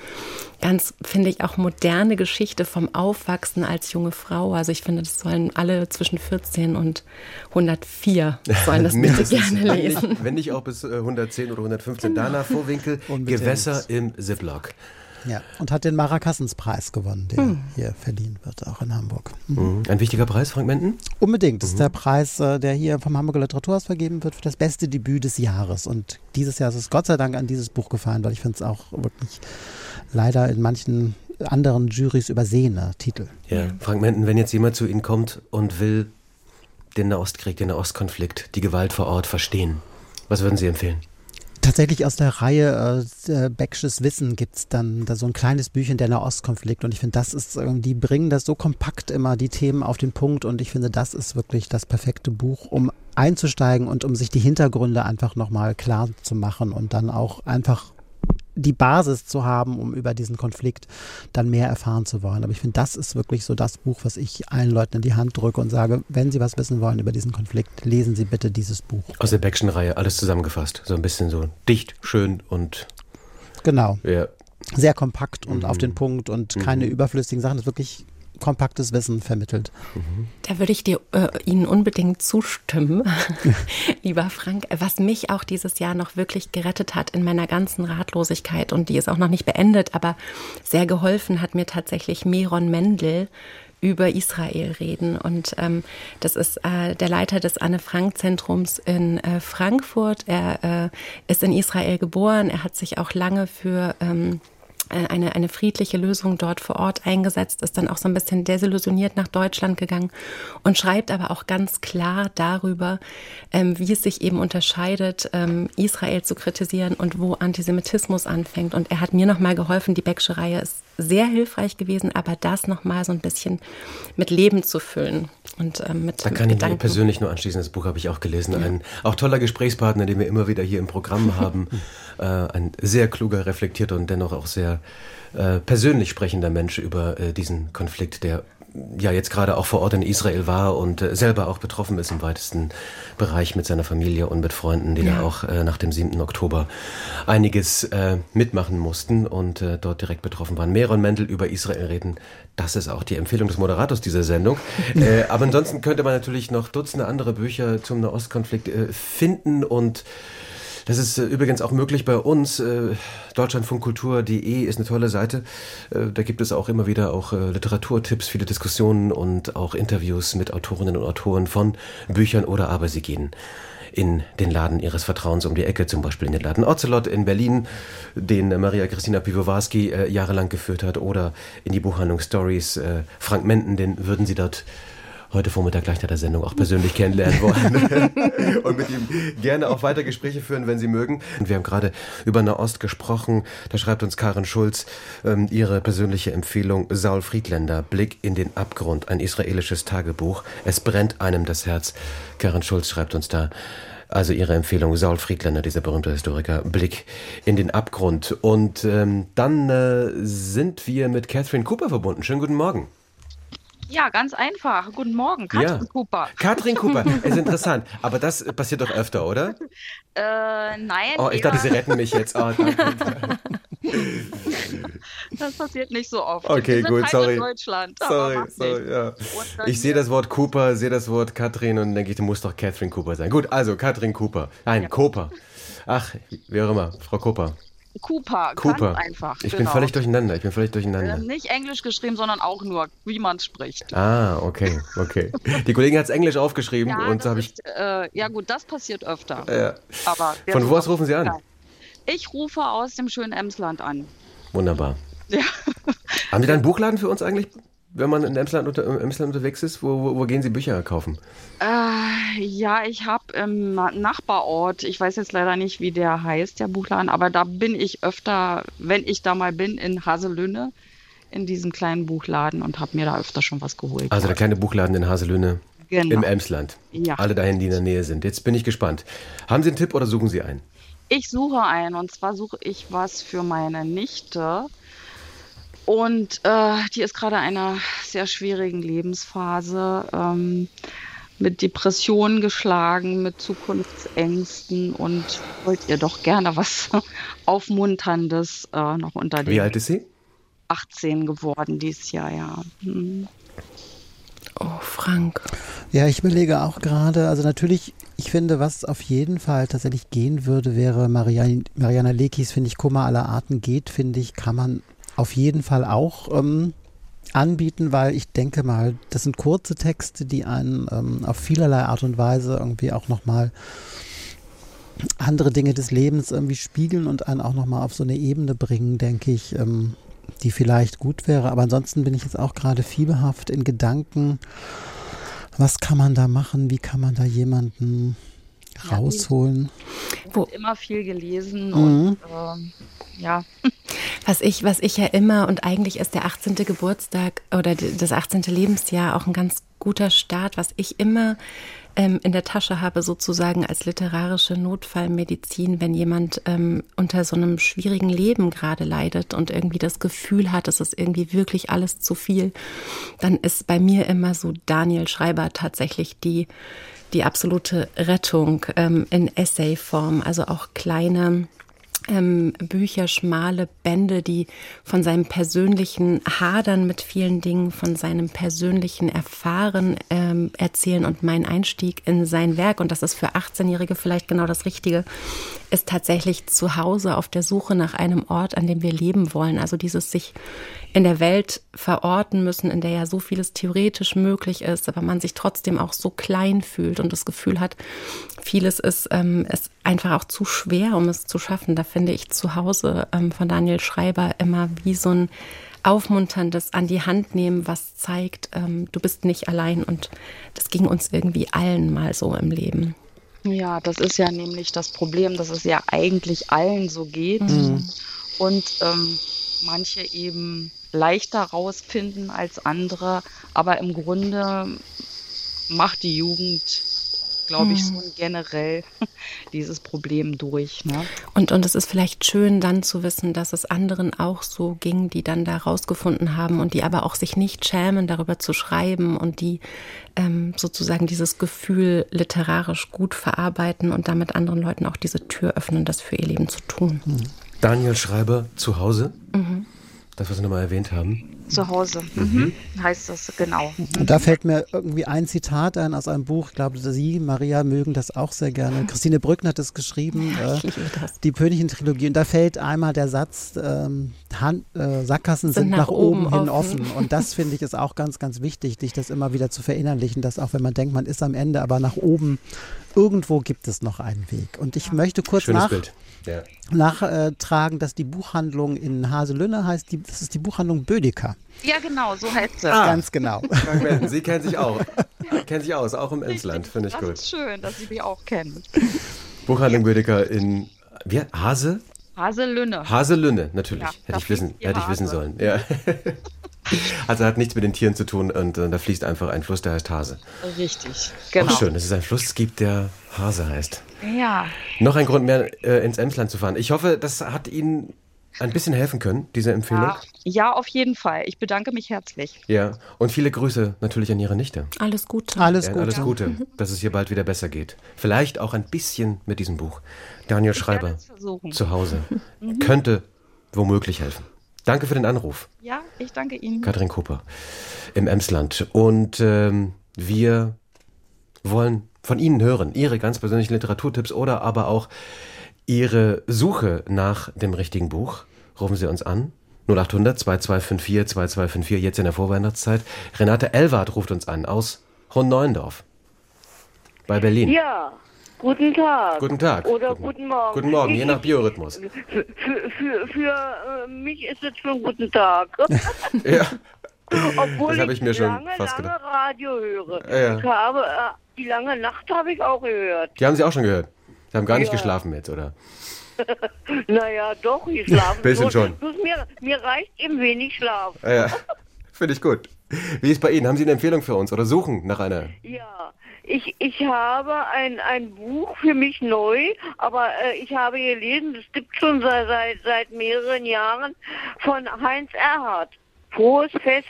ganz, finde ich, auch moderne Geschichte vom Aufwachsen als junge Frau. Also ich finde, das sollen alle zwischen 14 und 104 sollen das bitte gerne lesen. Wenn nicht, auch bis 110 äh, oder 115. Genau. Dana Vorwinkel, Gewässer im Ziploc. Ja, und hat den Marakassenspreis gewonnen, der hm. hier verliehen wird, auch in Hamburg. Mhm. Ein wichtiger Preis, Frank Menden? Unbedingt. Das mhm. ist der Preis, äh, der hier vom Hamburger Literaturhaus vergeben wird für das beste Debüt des Jahres. Und dieses Jahr ist es Gott sei Dank an dieses Buch gefallen, weil ich finde es auch wirklich leider in manchen anderen Jurys übersehene Titel. Ja, Frank Menden, wenn jetzt jemand zu Ihnen kommt und will den Nahostkrieg, den Nahostkonflikt, die Gewalt vor Ort verstehen, was würden Sie empfehlen? Tatsächlich aus der Reihe äh, Becksches Wissen gibt es dann da so ein kleines Büchchen der Nahostkonflikt und ich finde, das ist, die bringen das so kompakt immer, die Themen auf den Punkt und ich finde, das ist wirklich das perfekte Buch, um einzusteigen und um sich die Hintergründe einfach nochmal klar zu machen und dann auch einfach die Basis zu haben, um über diesen Konflikt dann mehr erfahren zu wollen. Aber ich finde, das ist wirklich so das Buch, was ich allen Leuten in die Hand drücke und sage, wenn Sie was wissen wollen über diesen Konflikt, lesen Sie bitte dieses Buch. Aus der Beckschen Reihe, alles zusammengefasst. So ein bisschen so dicht, schön und. Genau. Ja. Sehr kompakt und mhm. auf den Punkt und keine mhm. überflüssigen Sachen. Das ist wirklich kompaktes Wissen vermittelt. Da würde ich dir, äh, Ihnen unbedingt zustimmen, lieber Frank. Was mich auch dieses Jahr noch wirklich gerettet hat in meiner ganzen Ratlosigkeit und die ist auch noch nicht beendet, aber sehr geholfen hat mir tatsächlich Meron Mendel über Israel reden. Und ähm, das ist äh, der Leiter des Anne-Frank-Zentrums in äh, Frankfurt. Er äh, ist in Israel geboren. Er hat sich auch lange für ähm, äh, eine, eine friedliche Lösung dort vor Ort eingesetzt, ist dann auch so ein bisschen desillusioniert nach Deutschland gegangen und schreibt aber auch ganz klar darüber, ähm, wie es sich eben unterscheidet, ähm, Israel zu kritisieren und wo Antisemitismus anfängt. Und er hat mir nochmal geholfen, die Becksche Reihe ist sehr hilfreich gewesen, aber das nochmal so ein bisschen mit Leben zu füllen. Und, ähm, mit, da kann ich mir persönlich nur anschließen, das Buch habe ich auch gelesen. Ja. Ein auch toller Gesprächspartner, den wir immer wieder hier im Programm haben. äh, ein sehr kluger, reflektierter und dennoch auch sehr äh, persönlich sprechender Mensch über äh, diesen Konflikt, der ja jetzt gerade auch vor Ort in Israel war und äh, selber auch betroffen ist im weitesten Bereich mit seiner Familie und mit Freunden, die ja. da auch äh, nach dem 7. Oktober einiges äh, mitmachen mussten und äh, dort direkt betroffen waren. Meron Mendel über Israel reden, das ist auch die Empfehlung des Moderators dieser Sendung. Äh, aber ansonsten könnte man natürlich noch Dutzende andere Bücher zum Nahostkonflikt finden und das ist äh, übrigens auch möglich bei uns. Äh, Deutschlandfunkkultur.de ist eine tolle Seite. Äh, da gibt es auch immer wieder auch Literaturtipps, viele Diskussionen und auch Interviews mit Autorinnen und Autoren von Büchern oder aber sie gehen in den Laden ihres Vertrauens um die Ecke, zum Beispiel in den Laden Ocelot in Berlin, den Maria Christina Piwowarski jahrelang geführt hat, oder in die Buchhandlung Stories. Frank Menden, den würden Sie dort heute Vormittag gleich nach der Sendung auch persönlich kennenlernen wollen und mit ihm gerne auch weiter Gespräche führen, wenn Sie mögen. Und wir haben gerade über Nahost gesprochen. Da schreibt uns Karin Schulz ähm, ihre persönliche Empfehlung Saul Friedländer, Blick in den Abgrund, ein israelisches Tagebuch. Es brennt einem das Herz. Karin Schulz schreibt uns da. Also Ihre Empfehlung, Saul Friedländer, dieser berühmte Historiker, Blick in den Abgrund. Und ähm, dann äh, sind wir mit Catherine Cooper verbunden. Schönen guten Morgen. Ja, ganz einfach. Guten Morgen, Katrin ja. Cooper. Katrin Cooper, ist interessant. Aber das passiert doch öfter, oder? Äh, nein. Oh, ich dachte, Sie retten mich jetzt. Oh, das passiert nicht so oft. Okay, gut, sorry. Sorry, sorry, ja. Ich sehe das Wort Cooper, sehe das Wort Katrin und denke ich, du musst doch Catherine Cooper sein. Gut, also Katrin Cooper. Nein, ja. Cooper. Ach, wie auch immer, Frau Cooper. Cooper, Cooper. ganz einfach. Ich genau. bin völlig durcheinander, ich bin völlig durcheinander. Äh, nicht Englisch geschrieben, sondern auch nur, wie man es spricht. Ah, okay, okay. Die Kollegin hat es Englisch aufgeschrieben ja, und so habe ich... Äh, ja gut, das passiert öfter. Ja. Aber Von wo aus rufen Sie an? Ich rufe aus dem schönen Emsland an. Wunderbar. Ja. Haben Sie da einen Buchladen für uns eigentlich? Wenn man in Emsland, unter, im Emsland unterwegs ist? Wo, wo, wo, gehen Sie Bücher kaufen? Äh, ja, ich habe im Nachbarort, ich weiß jetzt leider nicht, wie der heißt, der Buchladen, aber da bin ich öfter, wenn ich da mal bin, in Haselünne, in diesem kleinen Buchladen und habe mir da öfter schon was geholt. Also der kleine Buchladen in Haselünne. Genau. Im Emsland. Ja. Alle dahin, die in der Nähe sind. Jetzt bin ich gespannt. Haben Sie einen Tipp oder suchen Sie einen? Ich suche einen und zwar suche ich was für meine Nichte. Und äh, die ist gerade in einer sehr schwierigen Lebensphase, ähm, mit Depressionen geschlagen, mit Zukunftsängsten und wollt ihr doch gerne was Aufmunterndes äh, noch unter Wie alt ist sie? 18 geworden dieses Jahr, ja. Hm. Oh, Frank. Ja, ich überlege auch gerade, also natürlich, ich finde, was auf jeden Fall tatsächlich gehen würde, wäre Marian, Mariana Lekis, finde ich, Kummer aller Arten geht, finde ich, kann man auf jeden Fall auch ähm, anbieten, weil ich denke mal, das sind kurze Texte, die einen ähm, auf vielerlei Art und Weise irgendwie auch nochmal andere Dinge des Lebens irgendwie spiegeln und einen auch nochmal auf so eine Ebene bringen, denke ich, ähm, die vielleicht gut wäre. Aber ansonsten bin ich jetzt auch gerade fieberhaft in Gedanken. Was kann man da machen? Wie kann man da jemanden rausholen? Ich habe immer viel gelesen mhm. und äh, ja. Was ich, was ich ja immer und eigentlich ist der 18. Geburtstag oder das 18. Lebensjahr auch ein ganz guter Start, was ich immer ähm, in der Tasche habe, sozusagen als literarische Notfallmedizin, wenn jemand ähm, unter so einem schwierigen Leben gerade leidet und irgendwie das Gefühl hat, es ist irgendwie wirklich alles zu viel, dann ist bei mir immer so Daniel Schreiber tatsächlich die, die absolute Rettung ähm, in Essayform, also auch kleine ähm, Bücher, schmale Bände, die von seinem persönlichen Hadern mit vielen Dingen, von seinem persönlichen Erfahren ähm, erzählen und mein Einstieg in sein Werk, und das ist für 18-Jährige vielleicht genau das Richtige, ist tatsächlich zu Hause auf der Suche nach einem Ort, an dem wir leben wollen. Also dieses sich in der Welt verorten müssen, in der ja so vieles theoretisch möglich ist, aber man sich trotzdem auch so klein fühlt und das Gefühl hat, vieles ist, ähm, ist einfach auch zu schwer, um es zu schaffen. Da finde ich zu Hause ähm, von Daniel Schreiber immer wie so ein aufmunterndes an die Hand nehmen, was zeigt, ähm, du bist nicht allein und das ging uns irgendwie allen mal so im Leben. Ja, das ist ja nämlich das Problem, dass es ja eigentlich allen so geht mhm. und ähm, manche eben leichter rausfinden als andere, aber im Grunde macht die Jugend glaube ich, so generell dieses Problem durch. Ne? Und, und es ist vielleicht schön dann zu wissen, dass es anderen auch so ging, die dann da rausgefunden haben und die aber auch sich nicht schämen, darüber zu schreiben und die ähm, sozusagen dieses Gefühl literarisch gut verarbeiten und damit anderen Leuten auch diese Tür öffnen, das für ihr Leben zu tun. Mhm. Daniel Schreiber zu Hause. Mhm. Das, was Sie nochmal erwähnt haben. Zu Hause mhm. heißt das, genau. Und da fällt mir irgendwie ein Zitat ein aus einem Buch, ich glaube, Sie, Maria, mögen das auch sehr gerne. Christine Brückner hat es geschrieben, äh, die Pönigin-Trilogie. Und da fällt einmal der Satz, ähm, Hand, äh, Sackgassen sind, sind nach, nach, oben, oben hin offen. offen. Und das finde ich ist auch ganz, ganz wichtig, dich das immer wieder zu verinnerlichen, dass auch wenn man denkt, man ist am Ende, aber nach oben, irgendwo gibt es noch einen Weg. Und ich möchte kurz Schönes nach... Bild ja. nachtragen, dass die Buchhandlung in Haselünne heißt, die, das ist die Buchhandlung Bödeker. Ja, genau, so heißt sie. Ah. Ganz genau. Sie kennen sich auch. kennen sich aus, auch im Emsland, finde ich das gut. Das ist schön, dass Sie mich auch kennen. Buchhandlung Bödeker in wie, Hase? Haselünne. Haselünne, natürlich. Ja, hätte ich wissen, hätte ich wissen sollen. Ja. Also hat nichts mit den Tieren zu tun und äh, da fließt einfach ein Fluss, der heißt Hase. Richtig, genau. Auch schön, dass es einen Fluss gibt, der Hase heißt. Ja. Noch ein Grund mehr, äh, ins Emsland zu fahren. Ich hoffe, das hat Ihnen ein bisschen helfen können, diese Empfehlung. Ja, ja, auf jeden Fall. Ich bedanke mich herzlich. Ja, und viele Grüße natürlich an Ihre Nichte. Alles Gute. Alles Gute. Ja, alles Gute, dass es hier bald wieder besser geht. Vielleicht auch ein bisschen mit diesem Buch. Daniel Schreiber zu Hause mhm. könnte womöglich helfen. Danke für den Anruf. Ja, ich danke Ihnen. Katrin Cooper im Emsland. Und ähm, wir wollen von Ihnen hören, Ihre ganz persönlichen Literaturtipps oder aber auch Ihre Suche nach dem richtigen Buch. Rufen Sie uns an. 0800 2254 2254, jetzt in der Vorweihnachtszeit. Renate Elwart ruft uns an aus Hohenneuendorf bei Berlin. Ja, Guten Tag. Guten Tag. Oder guten, guten Morgen. Guten Morgen, je nach Biorhythmus. Für, für, für, äh, mich ist es schon guten Tag. ja. Obwohl Das habe ich mir schon lange, fast lange gedacht. Radio höre. Ja. Ich habe, äh, die lange Nacht habe ich auch gehört. Die haben Sie auch schon gehört. Sie haben gar nicht Ja. geschlafen jetzt, oder? Naja, doch, ich schlafe. Bisschen Bloß- schon. bloß mir, mir reicht eben wenig Schlaf. Ja. Finde ich gut. Wie ist bei Ihnen? Haben Sie eine Empfehlung für uns oder suchen nach einer? Ja, ich, ich habe ein, ein Buch für mich neu, aber äh, ich habe gelesen, es gibt schon seit, seit, seit mehreren Jahren von Heinz Erhardt. Frohes Fest.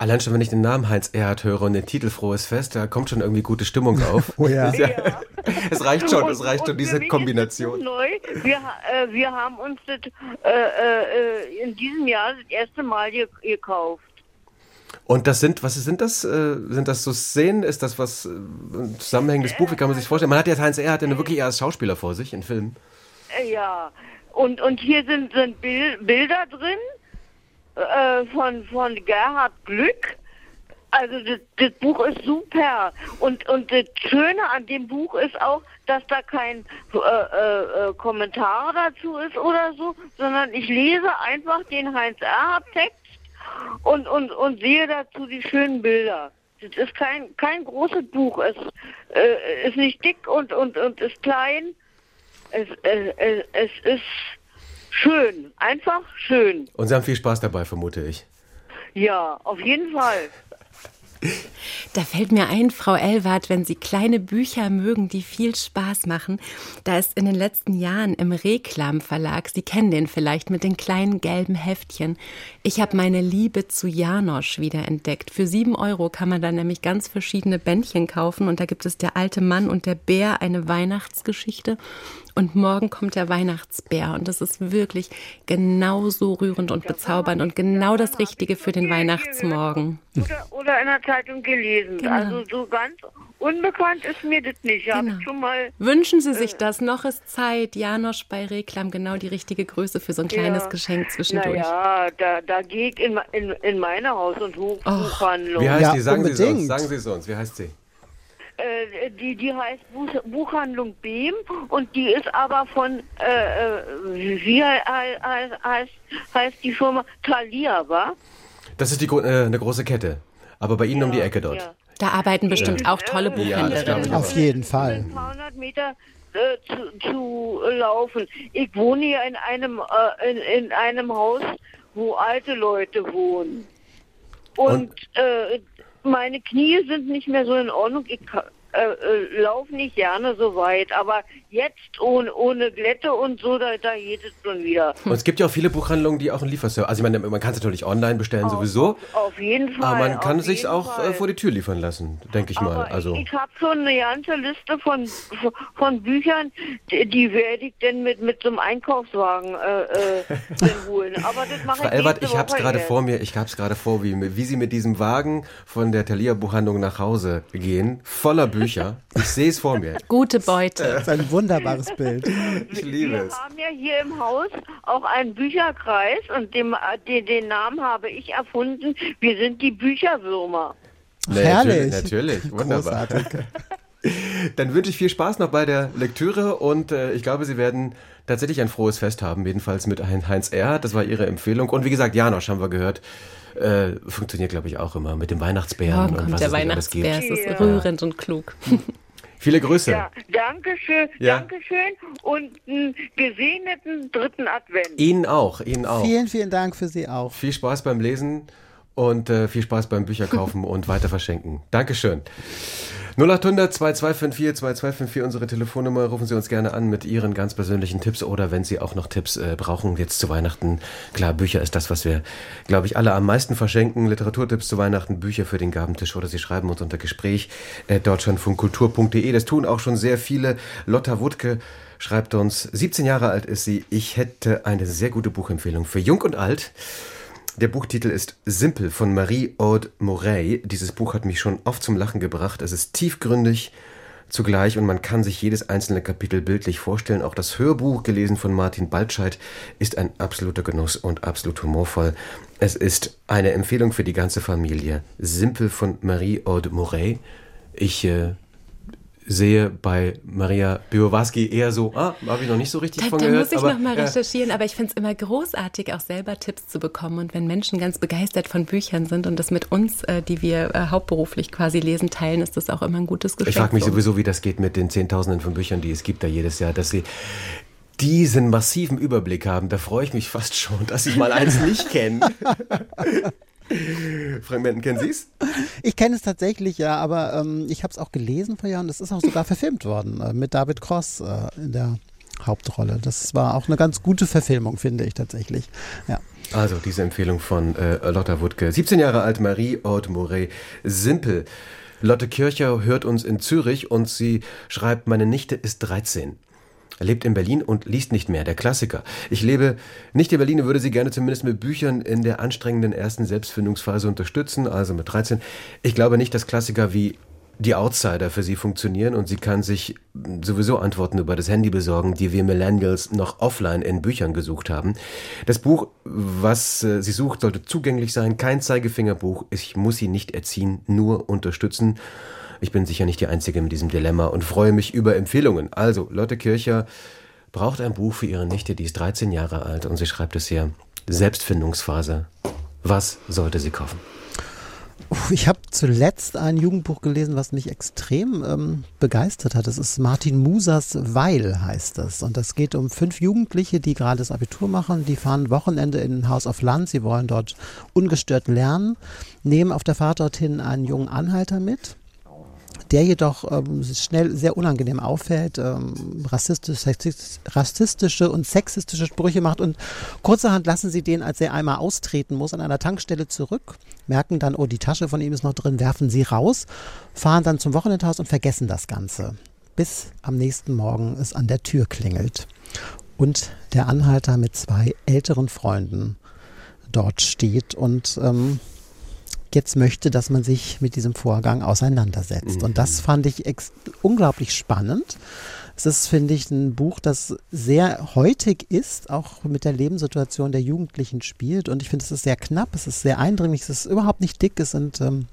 Allein schon, wenn ich den Namen Heinz Erhardt höre und den Titel Frohes Fest, da kommt schon irgendwie gute Stimmung auf. Oh ja. Ist Es reicht schon, es Und- reicht und schon, für diese Kombination. das neu. Wir, äh, wir haben uns das äh, äh, in diesem Jahr das erste Mal ge gekauft. Und das sind, was sind das? Äh, sind das so Szenen? Ist das was, äh, ein zusammenhängendes Buch? Wie kann man sich vorstellen? Man hat jetzt Heinz Erhardt ja nur wirklich eher als Schauspieler vor sich in Filmen. Äh, ja, und, und hier sind, sind Bil Bilder drin äh, von, von Gerhard Glück. Also das, das Buch ist super. Und, und das Schöne an dem Buch ist auch, dass da kein äh, äh, Kommentar dazu ist oder so, sondern ich lese einfach den Heinz Erhardt-Text und, und, und sehe dazu die schönen Bilder. Das ist kein, kein großes Buch. Es äh, ist nicht dick und, und, und ist klein. Es, es, es, es ist schön, einfach schön. Und Sie haben viel Spaß dabei, vermute ich. Ja, auf jeden Fall. Da fällt mir ein, Frau Elwart, wenn Sie kleine Bücher mögen, die viel Spaß machen, da ist in den letzten Jahren im Reklam Verlag, Sie kennen den vielleicht mit den kleinen gelben Heftchen, ich habe meine Liebe zu Janosch wiederentdeckt. Für sieben Euro kann man da nämlich ganz verschiedene Bändchen kaufen und da gibt es der alte Mann und der Bär, eine Weihnachtsgeschichte und morgen kommt der Weihnachtsbär und das ist wirklich genauso rührend und bezaubernd und genau das Richtige für den Weihnachtsmorgen. Oder, oder in der Zeitung gelesen. Genau. Also so ganz unbekannt ist mir das nicht. Ich Genau. habe schon mal. Wünschen Sie sich das? Noch ist Zeit. Janosch bei Reklam, genau die richtige Größe für so ein kleines Ja. Geschenk zwischendurch. Naja, da, da gehe ich in, in, in meine Haus- und Hoch Buchhandlung. Wie heißt Ja, die? Sagen Sie es uns. unbedingt. Sagen Sie es uns. Wie heißt sie? Äh, die, die heißt Buch, Buchhandlung Behm und die ist aber von, äh, äh, wie he- he- heißt, heißt die Firma Thalia, wa? Das ist die, äh, eine große Kette. Aber bei Ihnen um die Ecke dort. Ja. Da arbeiten bestimmt auch tolle Ja, das glaube Buchhändlerinnen. ich Auf jeden Fall. Ein paar hundert Meter äh, zu, zu laufen. Ich wohne hier in einem, äh, in, in einem Haus, wo alte Leute wohnen. Und, äh, meine Knie sind nicht mehr so in Ordnung. Ich äh, äh, laufe nicht gerne so weit. Aber jetzt ohne, ohne Glätte und so, da, da geht es schon wieder. Und es gibt ja auch viele Buchhandlungen, die auch einen Lieferservice. Also ich meine, man kann es natürlich online bestellen sowieso. Auf jeden Fall. Aber man kann auf sich auch äh, vor die Tür liefern lassen, denke ich mal. Aber Also ich, ich habe schon eine ganze Liste von, von Büchern, die, werde ich denn mit, mit so einem Einkaufswagen äh, äh, holen. Aber das mache Frau ich Elbert, ich habe es gerade vor mir, ich habe es gerade vor, wie, wie Sie mit diesem Wagen von der Thalia Buchhandlung nach Hause gehen, voller Bücher. Ich sehe es vor mir. Gute Beute. Das ist ein wunderbares Bild. Ich liebe Wir es. haben ja hier im Haus auch einen Bücherkreis und dem, äh, den, den Namen habe ich erfunden. Wir sind die Bücherwürmer. Nee, Herrlich. Natürlich, natürlich. wunderbar. Großartig. Dann wünsche ich viel Spaß noch bei der Lektüre und äh, ich glaube, Sie werden tatsächlich ein frohes Fest haben, jedenfalls mit Hein- Heinz Erhardt. Das war Ihre Empfehlung. Und wie gesagt, Janosch haben wir gehört. Äh, funktioniert, glaube ich, auch immer mit dem Weihnachtsbären Morgen und kommt was der es nicht alles gibt. Weihnachtsbär. Es ist Ja. rührend und klug. Viele Grüße. Ja, danke schön, Ja. danke schön und einen gesegneten dritten Advent. Ihnen auch, Ihnen auch. Vielen, vielen Dank für Sie auch. Viel Spaß beim Lesen und äh, viel Spaß beim Bücherkaufen und weiter verschenken. Dankeschön. 0800 2254 2254 unsere Telefonnummer. Rufen Sie uns gerne an mit Ihren ganz persönlichen Tipps oder wenn Sie auch noch Tipps äh, brauchen jetzt zu Weihnachten. Klar, Bücher ist das, was wir, glaube ich, alle am meisten verschenken. Literaturtipps zu Weihnachten, Bücher für den Gabentisch oder Sie schreiben uns unter Gespräch äh, deutschlandfunkkultur.de. Das tun auch schon sehr viele. Lotta Wuttke schreibt uns, 17 Jahre alt ist sie. Ich hätte eine sehr gute Buchempfehlung für Jung und Alt. Der Buchtitel ist Simpel von Marie-Aude Morey. Dieses Buch hat mich schon oft zum Lachen gebracht. Es ist tiefgründig zugleich und man kann sich jedes einzelne Kapitel bildlich vorstellen. Auch das Hörbuch, gelesen von Martin Baltscheid, ist ein absoluter Genuss und absolut humorvoll. Es ist eine Empfehlung für die ganze Familie. Simpel von Marie-Aude Morey. Ich äh, sehe bei Maria Biowaski eher so, ah, habe ich noch nicht so richtig da, von da gehört. Da muss ich nochmal recherchieren, aber ich finde es immer großartig, auch selber Tipps zu bekommen. Und wenn Menschen ganz begeistert von Büchern sind und das mit uns, äh, die wir äh, hauptberuflich quasi lesen, teilen, ist das auch immer ein gutes Geschenk. Ich frage mich sowieso, wie das geht mit den Zehntausenden von Büchern, die es gibt da jedes Jahr, dass sie diesen massiven Überblick haben. Da freue ich mich fast schon, dass ich mal eins nicht kenne. Fragmenten, kennen Sie es? Ich kenne es tatsächlich, ja, aber ähm, ich habe es auch gelesen vor Jahren. Es ist auch sogar verfilmt worden äh, mit David Cross äh, in der Hauptrolle. Das war auch eine ganz gute Verfilmung, finde ich tatsächlich. Ja. Also diese Empfehlung von äh, Lotta Wuttke. 17 Jahre alt, Marie Aude Moret. Simpel. Lotte Kircher hört uns in Zürich und sie schreibt, meine Nichte ist 13. Er lebt in Berlin und liest nicht mehr, der Klassiker. Ich lebe nicht in Berlin und würde sie gerne zumindest mit Büchern in der anstrengenden ersten Selbstfindungsphase unterstützen, also mit 13. Ich glaube nicht, dass Klassiker wie die Outsider für sie funktionieren und sie kann sich sowieso Antworten über das Handy besorgen, die wir Millennials noch offline in Büchern gesucht haben. Das Buch, was äh, sie sucht, sollte zugänglich sein, kein Zeigefingerbuch. Ich muss sie nicht erziehen, nur unterstützen. Ich bin sicher nicht die Einzige mit diesem Dilemma und freue mich über Empfehlungen. Also, Lotte Kircher braucht ein Buch für ihre Nichte, die ist 13 Jahre alt und sie schreibt es hier. Selbstfindungsphase. Was sollte sie kaufen? Ich habe zuletzt ein Jugendbuch gelesen, was mich extrem ähm, begeistert hat. Das ist Martin Musers Weil, heißt das. Und das geht um fünf Jugendliche, die gerade das Abitur machen. Die fahren Wochenende in ein Haus auf Land. Sie wollen dort ungestört lernen, nehmen auf der Fahrt dorthin einen jungen Anhalter mit der jedoch ähm, schnell sehr unangenehm auffällt, ähm, rassistisch, rassistische und sexistische Sprüche macht und kurzerhand lassen sie den, als er einmal austreten muss, an einer Tankstelle zurück, merken dann, oh, die Tasche von ihm ist noch drin, werfen sie raus, fahren dann zum Wochenendhaus und vergessen das Ganze, bis am nächsten Morgen es an der Tür klingelt und der Anhalter mit zwei älteren Freunden dort steht und ähm, jetzt möchte, dass man sich mit diesem Vorgang auseinandersetzt. Mhm. Und das fand ich unglaublich spannend. Es ist, finde ich, ein Buch, das sehr heutig ist, auch mit der Lebenssituation der Jugendlichen spielt. Und ich finde, es ist sehr knapp, es ist sehr eindringlich, es ist überhaupt nicht dick, es sind ähm,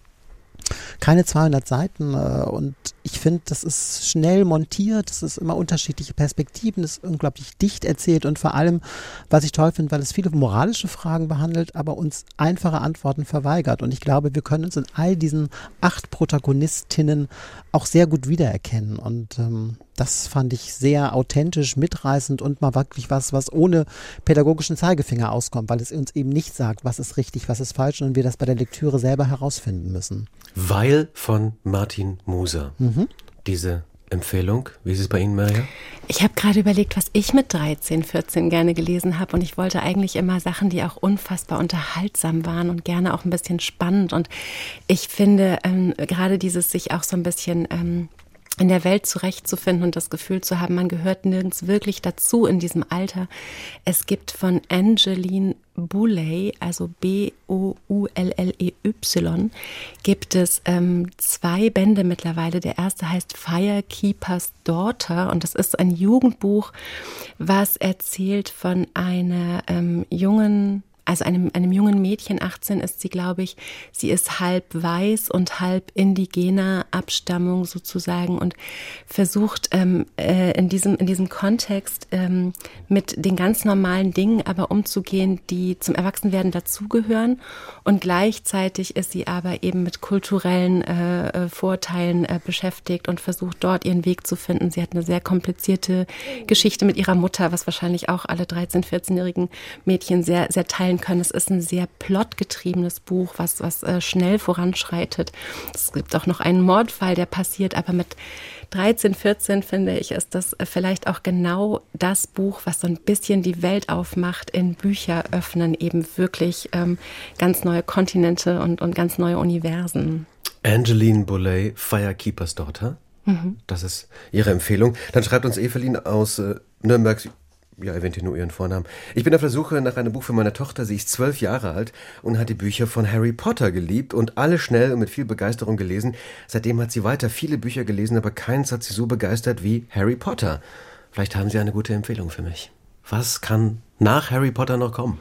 keine 200 Seiten äh, und ich finde, das ist schnell montiert, es ist immer unterschiedliche Perspektiven, es ist unglaublich dicht erzählt und vor allem, was ich toll finde, weil es viele moralische Fragen behandelt, aber uns einfache Antworten verweigert. Und ich glaube, wir können uns in all diesen acht Protagonistinnen auch sehr gut wiedererkennen. Und ähm, das fand ich sehr authentisch, mitreißend und mal wirklich was, was ohne pädagogischen Zeigefinger auskommt, weil es uns eben nicht sagt, was ist richtig, was ist falsch und wir das bei der Lektüre selber herausfinden müssen. Weil von Martin Muser. Mhm. Diese Empfehlung, wie ist es bei Ihnen, Maria? Ich habe gerade überlegt, was ich mit 13, 14 gerne gelesen habe und ich wollte eigentlich immer Sachen, die auch unfassbar unterhaltsam waren und gerne auch ein bisschen spannend und ich finde ähm, gerade dieses sich auch so ein bisschen ähm, in der Welt zurechtzufinden und das Gefühl zu haben, man gehört nirgends wirklich dazu in diesem Alter. Es gibt von Angeline Boulay, also B-O-U-L-L-E-Y, gibt es ähm, zwei Bände mittlerweile. Der erste heißt Firekeeper's Daughter und das ist ein Jugendbuch, was erzählt von einer ähm, jungen also einem, einem jungen Mädchen, 18 ist sie, glaube ich, sie ist halb weiß und halb indigener Abstammung sozusagen und versucht ähm, äh, in, diesem, in diesem Kontext ähm, mit den ganz normalen Dingen aber umzugehen, die zum Erwachsenwerden dazugehören. Und gleichzeitig ist sie aber eben mit kulturellen äh, äh Vorteilen äh, beschäftigt und versucht dort ihren Weg zu finden. Sie hat eine sehr komplizierte Geschichte mit ihrer Mutter, was wahrscheinlich auch alle 13-, 14-jährigen Mädchen sehr, sehr teilen erzählen können. Es ist ein sehr plotgetriebenes Buch, was, was äh, schnell voranschreitet. Es gibt auch noch einen Mordfall, der passiert, aber mit 13, 14 finde ich, ist das äh, vielleicht auch genau das Buch, was so ein bisschen die Welt aufmacht, in Bücher öffnen, eben wirklich ähm, ganz neue Kontinente und, und ganz neue Universen. Angeline Boulay, Firekeeper's Daughter. Mhm. Das ist Ihre Empfehlung. Dann schreibt uns Evelyn aus äh, Nürnberg, ja, ihr nur ihren Vornamen. Ich bin auf der Suche nach einem Buch für meine Tochter. Sie ist zwölf Jahre alt und hat die Bücher von Harry Potter geliebt und alle schnell und mit viel Begeisterung gelesen. Seitdem hat sie weiter viele Bücher gelesen, aber keins hat sie so begeistert wie Harry Potter. Vielleicht haben Sie eine gute Empfehlung für mich. Was kann nach Harry Potter noch kommen?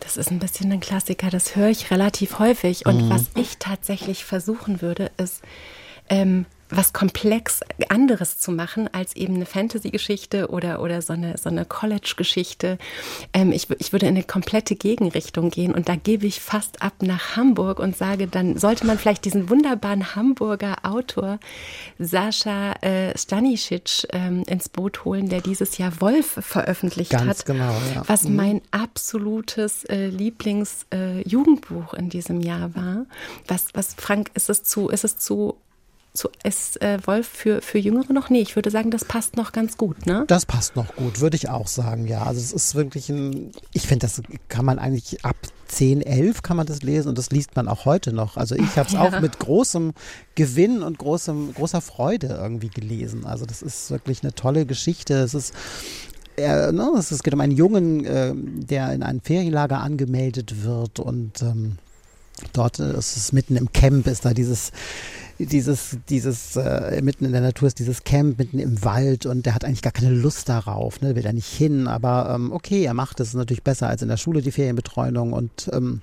Das ist ein bisschen ein Klassiker, das höre ich relativ häufig. Und mhm. was ich tatsächlich versuchen würde, ist, ähm, was komplex anderes zu machen als eben eine Fantasy-Geschichte oder, oder so eine, so eine College-Geschichte. Ähm, ich, ich würde in eine komplette Gegenrichtung gehen und da gebe ich fast ab nach Hamburg und sage, dann sollte man vielleicht diesen wunderbaren Hamburger Autor Sascha äh, Stanisic ähm, ins Boot holen, der dieses Jahr Wolf veröffentlicht Ganz hat. genau, ja. Was Mhm. mein absolutes äh, Lieblings-Jugendbuch in diesem Jahr war. Was, was, Frank, ist es zu, ist es zu zu, ist äh, Wolf für, für Jüngere noch? Nee, ich würde sagen, das passt noch ganz gut, ne? Das passt noch gut, würde ich auch sagen, ja. Also es ist wirklich ein, ich finde, das kann man eigentlich ab 10, 11 kann man das lesen und das liest man auch heute noch. Also ich habe es Ja. auch mit großem Gewinn und großem, großer Freude irgendwie gelesen. Also das ist wirklich eine tolle Geschichte. Es ist er, ne, es geht um einen Jungen, äh, der in ein Ferienlager angemeldet wird und ähm, dort äh, ist es mitten im Camp, ist da dieses dieses, dieses, äh, mitten in der Natur ist dieses Camp, mitten im Wald und der hat eigentlich gar keine Lust darauf, ne, will da nicht hin, aber ähm, okay, er macht es ist natürlich besser als in der Schule die Ferienbetreuung und ähm,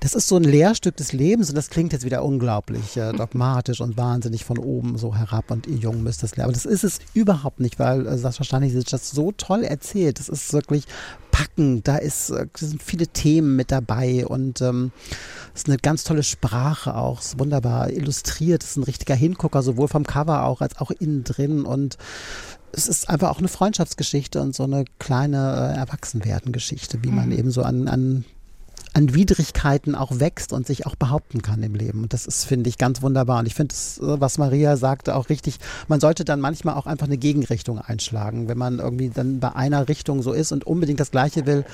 das ist so ein Lehrstück des Lebens und das klingt jetzt wieder unglaublich äh, dogmatisch und wahnsinnig von oben so herab und ihr Jungen müsst das lernen. Aber das ist es überhaupt nicht, weil äh, Sascha Stanisic das so toll erzählt. Das ist wirklich packend. Da ist, äh, sind viele Themen mit dabei und ähm, es ist eine ganz tolle Sprache auch. Es ist wunderbar illustriert. Es ist ein richtiger Hingucker, sowohl vom Cover auch als auch innen drin und es ist einfach auch eine Freundschaftsgeschichte und so eine kleine äh, Erwachsenwerden-Geschichte, wie man Mhm. eben so an, an an Widrigkeiten auch wächst und sich auch behaupten kann im Leben. Und das ist, finde ich, ganz wunderbar. Und ich finde, es, äh, was Maria sagte, auch richtig. Man sollte dann manchmal auch einfach eine Gegenrichtung einschlagen, wenn man irgendwie dann bei einer Richtung so ist und unbedingt das Gleiche will.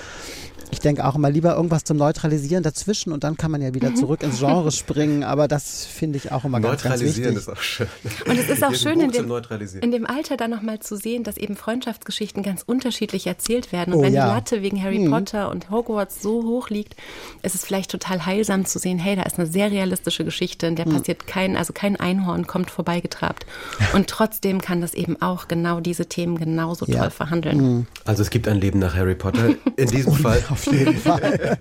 Ich denke auch immer lieber irgendwas zum Neutralisieren dazwischen und dann kann man ja wieder Mhm. zurück ins Genre springen. Aber das finde ich auch immer ganz, ganz Neutralisieren wichtig. ist auch schön. Und es ist auch schön, in dem, Neutralisieren. in dem Alter dann nochmal zu sehen, dass eben Freundschaftsgeschichten ganz unterschiedlich erzählt werden. Und Oh wenn ja. die Latte wegen Harry Mhm. Potter und Hogwarts so hoch liegt, ist es vielleicht total heilsam zu sehen, hey, da ist eine sehr realistische Geschichte, in der Mhm. passiert kein, also kein Einhorn kommt vorbeigetrabt. Und trotzdem kann das eben auch genau diese Themen genauso Ja. toll verhandeln. Also es gibt ein Leben nach Harry Potter. In diesem Fall Auf jeden Fall.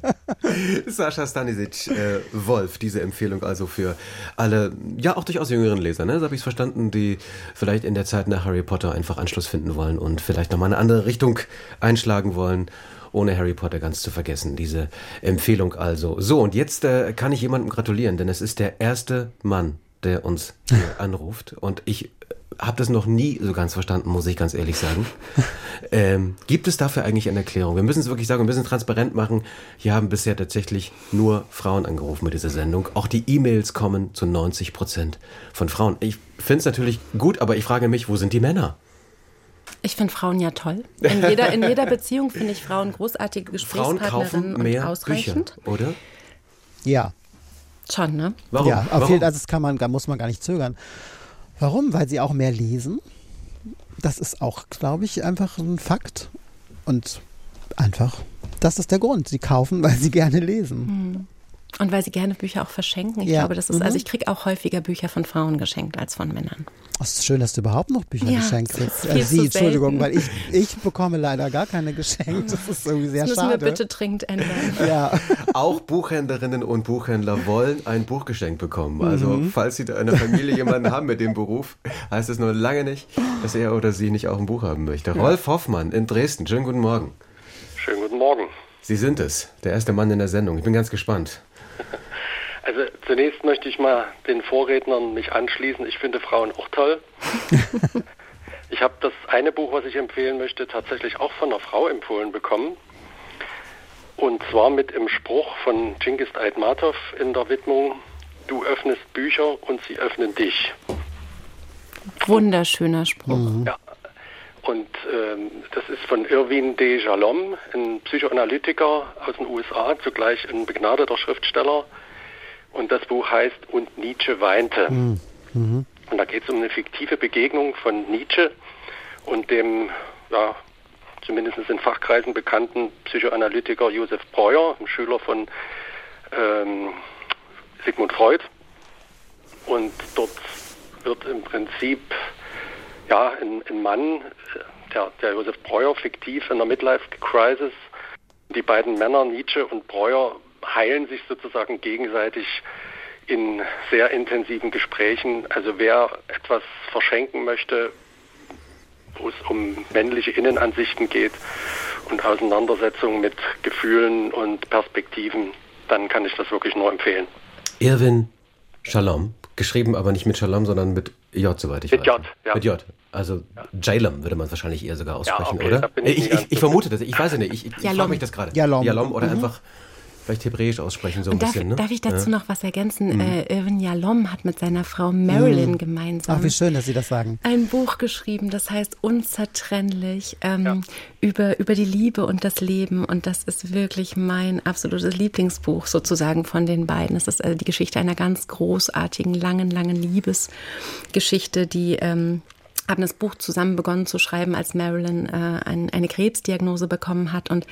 Sascha Stanisic, äh, Wolf, diese Empfehlung also für alle, ja auch durchaus jüngeren Leser, ne? so habe ich es verstanden, die vielleicht in der Zeit nach Harry Potter einfach Anschluss finden wollen und vielleicht nochmal eine andere Richtung einschlagen wollen, ohne Harry Potter ganz zu vergessen. Diese Empfehlung also. So, und jetzt äh, kann ich jemandem gratulieren, denn es ist der erste Mann, der uns hier anruft und ich habe das noch nie so ganz verstanden, muss ich ganz ehrlich sagen. Ähm, gibt es dafür eigentlich eine Erklärung? Wir müssen es wirklich sagen, wir müssen es transparent machen. Hier haben bisher tatsächlich nur Frauen angerufen mit dieser Sendung. Auch die E-Mails kommen zu 90 Prozent von Frauen. Ich finde es natürlich gut, aber ich frage mich, wo sind die Männer? Ich finde Frauen ja toll. In jeder, in jeder Beziehung finde ich Frauen großartige Frauen kaufen Gesprächspartnerinnen und mehr Bücher, ausreichend. oder? Ja. Schon, ne? Warum? Ja, auf Warum? jeden, also das kann man, da muss man gar nicht zögern. Warum? Weil sie auch mehr lesen. Das ist auch, glaube ich, einfach ein Fakt. Und einfach, das ist der Grund. Sie kaufen, weil sie gerne lesen. Und weil sie gerne Bücher auch verschenken. Ich Ja. glaube, das ist, Mhm. also ich kriege auch häufiger Bücher von Frauen geschenkt als von Männern. Es ist schön, dass du überhaupt noch Bücher Ja, geschenkt kriegst. Äh, viel sie, zu Entschuldigung, selten. weil ich, ich bekomme leider gar keine geschenkt. Das ist irgendwie sehr Das müssen schade. wir bitte dringend ändern. Ja. Auch Buchhändlerinnen und Buchhändler wollen ein Buch geschenkt bekommen. Also, Mhm. falls Sie da in der Familie jemanden haben mit dem Beruf, heißt es nur lange nicht, dass er oder sie nicht auch ein Buch haben möchte. Rolf Hoffmann in Dresden, schönen guten Morgen. Schönen guten Morgen. Sie sind es, der erste Mann in der Sendung. Ich bin ganz gespannt. Also zunächst möchte ich mal den Vorrednern mich anschließen. Ich finde Frauen auch toll. ich habe das eine Buch, was ich empfehlen möchte, tatsächlich auch von einer Frau empfohlen bekommen. Und zwar mit dem Spruch von Genghis Aitmatov in der Widmung, du öffnest Bücher und sie öffnen dich. Wunderschöner Spruch. Ja. Und ähm, das ist von Irwin de Jalom, ein Psychoanalytiker aus den USA, zugleich ein begnadeter Schriftsteller. Und das Buch heißt Und Nietzsche weinte. Mhm. Und da geht es um eine fiktive Begegnung von Nietzsche und dem, ja, zumindest in Fachkreisen bekannten Psychoanalytiker Josef Breuer, einem Schüler von ähm, Sigmund Freud. Und dort wird im Prinzip ja, ein, ein Mann, äh, der, der Josef Breuer fiktiv in der Midlife-Crisis, die beiden Männer, Nietzsche und Breuer, heilen sich sozusagen gegenseitig in sehr intensiven Gesprächen. Also wer etwas verschenken möchte, wo es um männliche Innenansichten geht und Auseinandersetzungen mit Gefühlen und Perspektiven, dann kann ich das wirklich nur empfehlen. Irwin Shalom, geschrieben aber nicht mit Shalom, sondern mit J, soweit ich mit weiß. J, ja. Mit J. Also ja. Jalom würde man wahrscheinlich eher sogar aussprechen, ja, okay, oder? Ich, ich, ich, ich, vermute das, ich weiß ja nicht, ich, ich frage mich das gerade. Jalom. Jalom oder mhm. einfach vielleicht hebräisch aussprechen, so ein darf, bisschen. Ne? darf ich dazu ja. noch was ergänzen? Mhm. Äh, Irwin Jalom hat mit seiner Frau Marilyn mhm. gemeinsam Ach, wie schön, dass Sie das sagen. ein Buch geschrieben, das heißt Unzertrennlich, ähm, ja. über, über die Liebe und das Leben. Und das ist wirklich mein absolutes Lieblingsbuch sozusagen von den beiden. Es ist also die Geschichte einer ganz großartigen, langen, langen Liebesgeschichte, die... Ähm, haben das Buch zusammen begonnen zu schreiben, als Marilyn äh, ein, eine Krebsdiagnose bekommen hat. Und